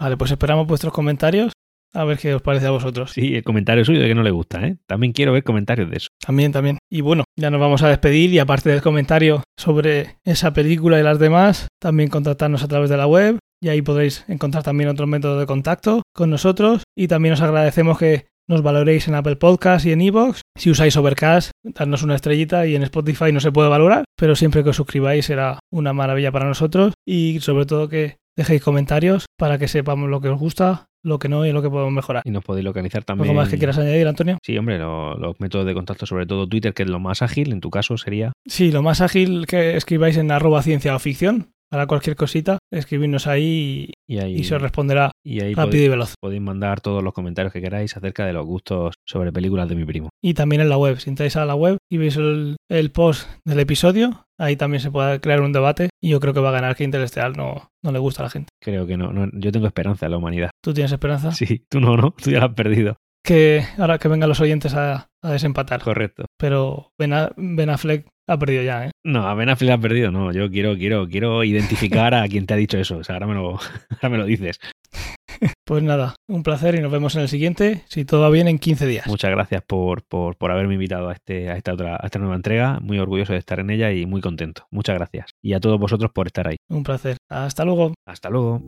Vale, pues esperamos vuestros comentarios a ver qué os parece a vosotros. Sí, el comentario suyo de que no le gusta, ¿eh? También quiero ver comentarios de eso. También, también. Y bueno, ya nos vamos a despedir y aparte del comentario sobre esa película y las demás, también contactarnos a través de la web y ahí podréis encontrar también otros métodos de contacto con nosotros y también os agradecemos que nos valoréis en Apple Podcast y en iVoox. Si usáis Overcast, darnos una estrellita y en Spotify no se puede valorar, pero siempre que os suscribáis será una maravilla para nosotros y sobre todo que dejéis comentarios para que sepamos lo que os gusta, lo que no y lo que podemos mejorar. Y nos podéis localizar también. ¿Algo más que quieras añadir, Antonio? Sí, hombre, lo- los métodos de contacto, sobre todo Twitter, que es lo más ágil. En tu caso sería. Sí, lo más ágil que escribáis en arroba ciencia o ficción. Para cualquier cosita, escribirnos ahí Y ahí, y, y se os responderá y ahí rápido podéis, y veloz. podéis mandar todos los comentarios que queráis acerca de los gustos sobre películas de mi primo. Y también en la web. Si entráis a la web y veis el, el post del episodio, ahí también se puede crear un debate. Y yo creo que va a ganar que Interestelar no, no le gusta a la gente. Creo que no, no- Yo tengo esperanza en la humanidad. ¿Tú tienes esperanza? Sí, tú no, ¿no? Tú ya la has perdido. Que ahora que vengan los oyentes a, a desempatar. Correcto. Pero Ben, A- Ben Affleck ha perdido ya, ¿eh? No, a Ben Affleck ha perdido, no. Yo quiero, quiero, quiero identificar a quien te ha dicho eso. O sea, ahora me lo, ahora me lo dices. Pues nada, un placer y nos vemos en el siguiente, si todo va bien, en 15 días. Muchas gracias por, por, por haberme invitado a, este, a, esta otra, a esta nueva entrega. Muy orgulloso de estar en ella y muy contento. Muchas gracias. Y a todos vosotros por estar ahí. Un placer. Hasta luego. Hasta luego.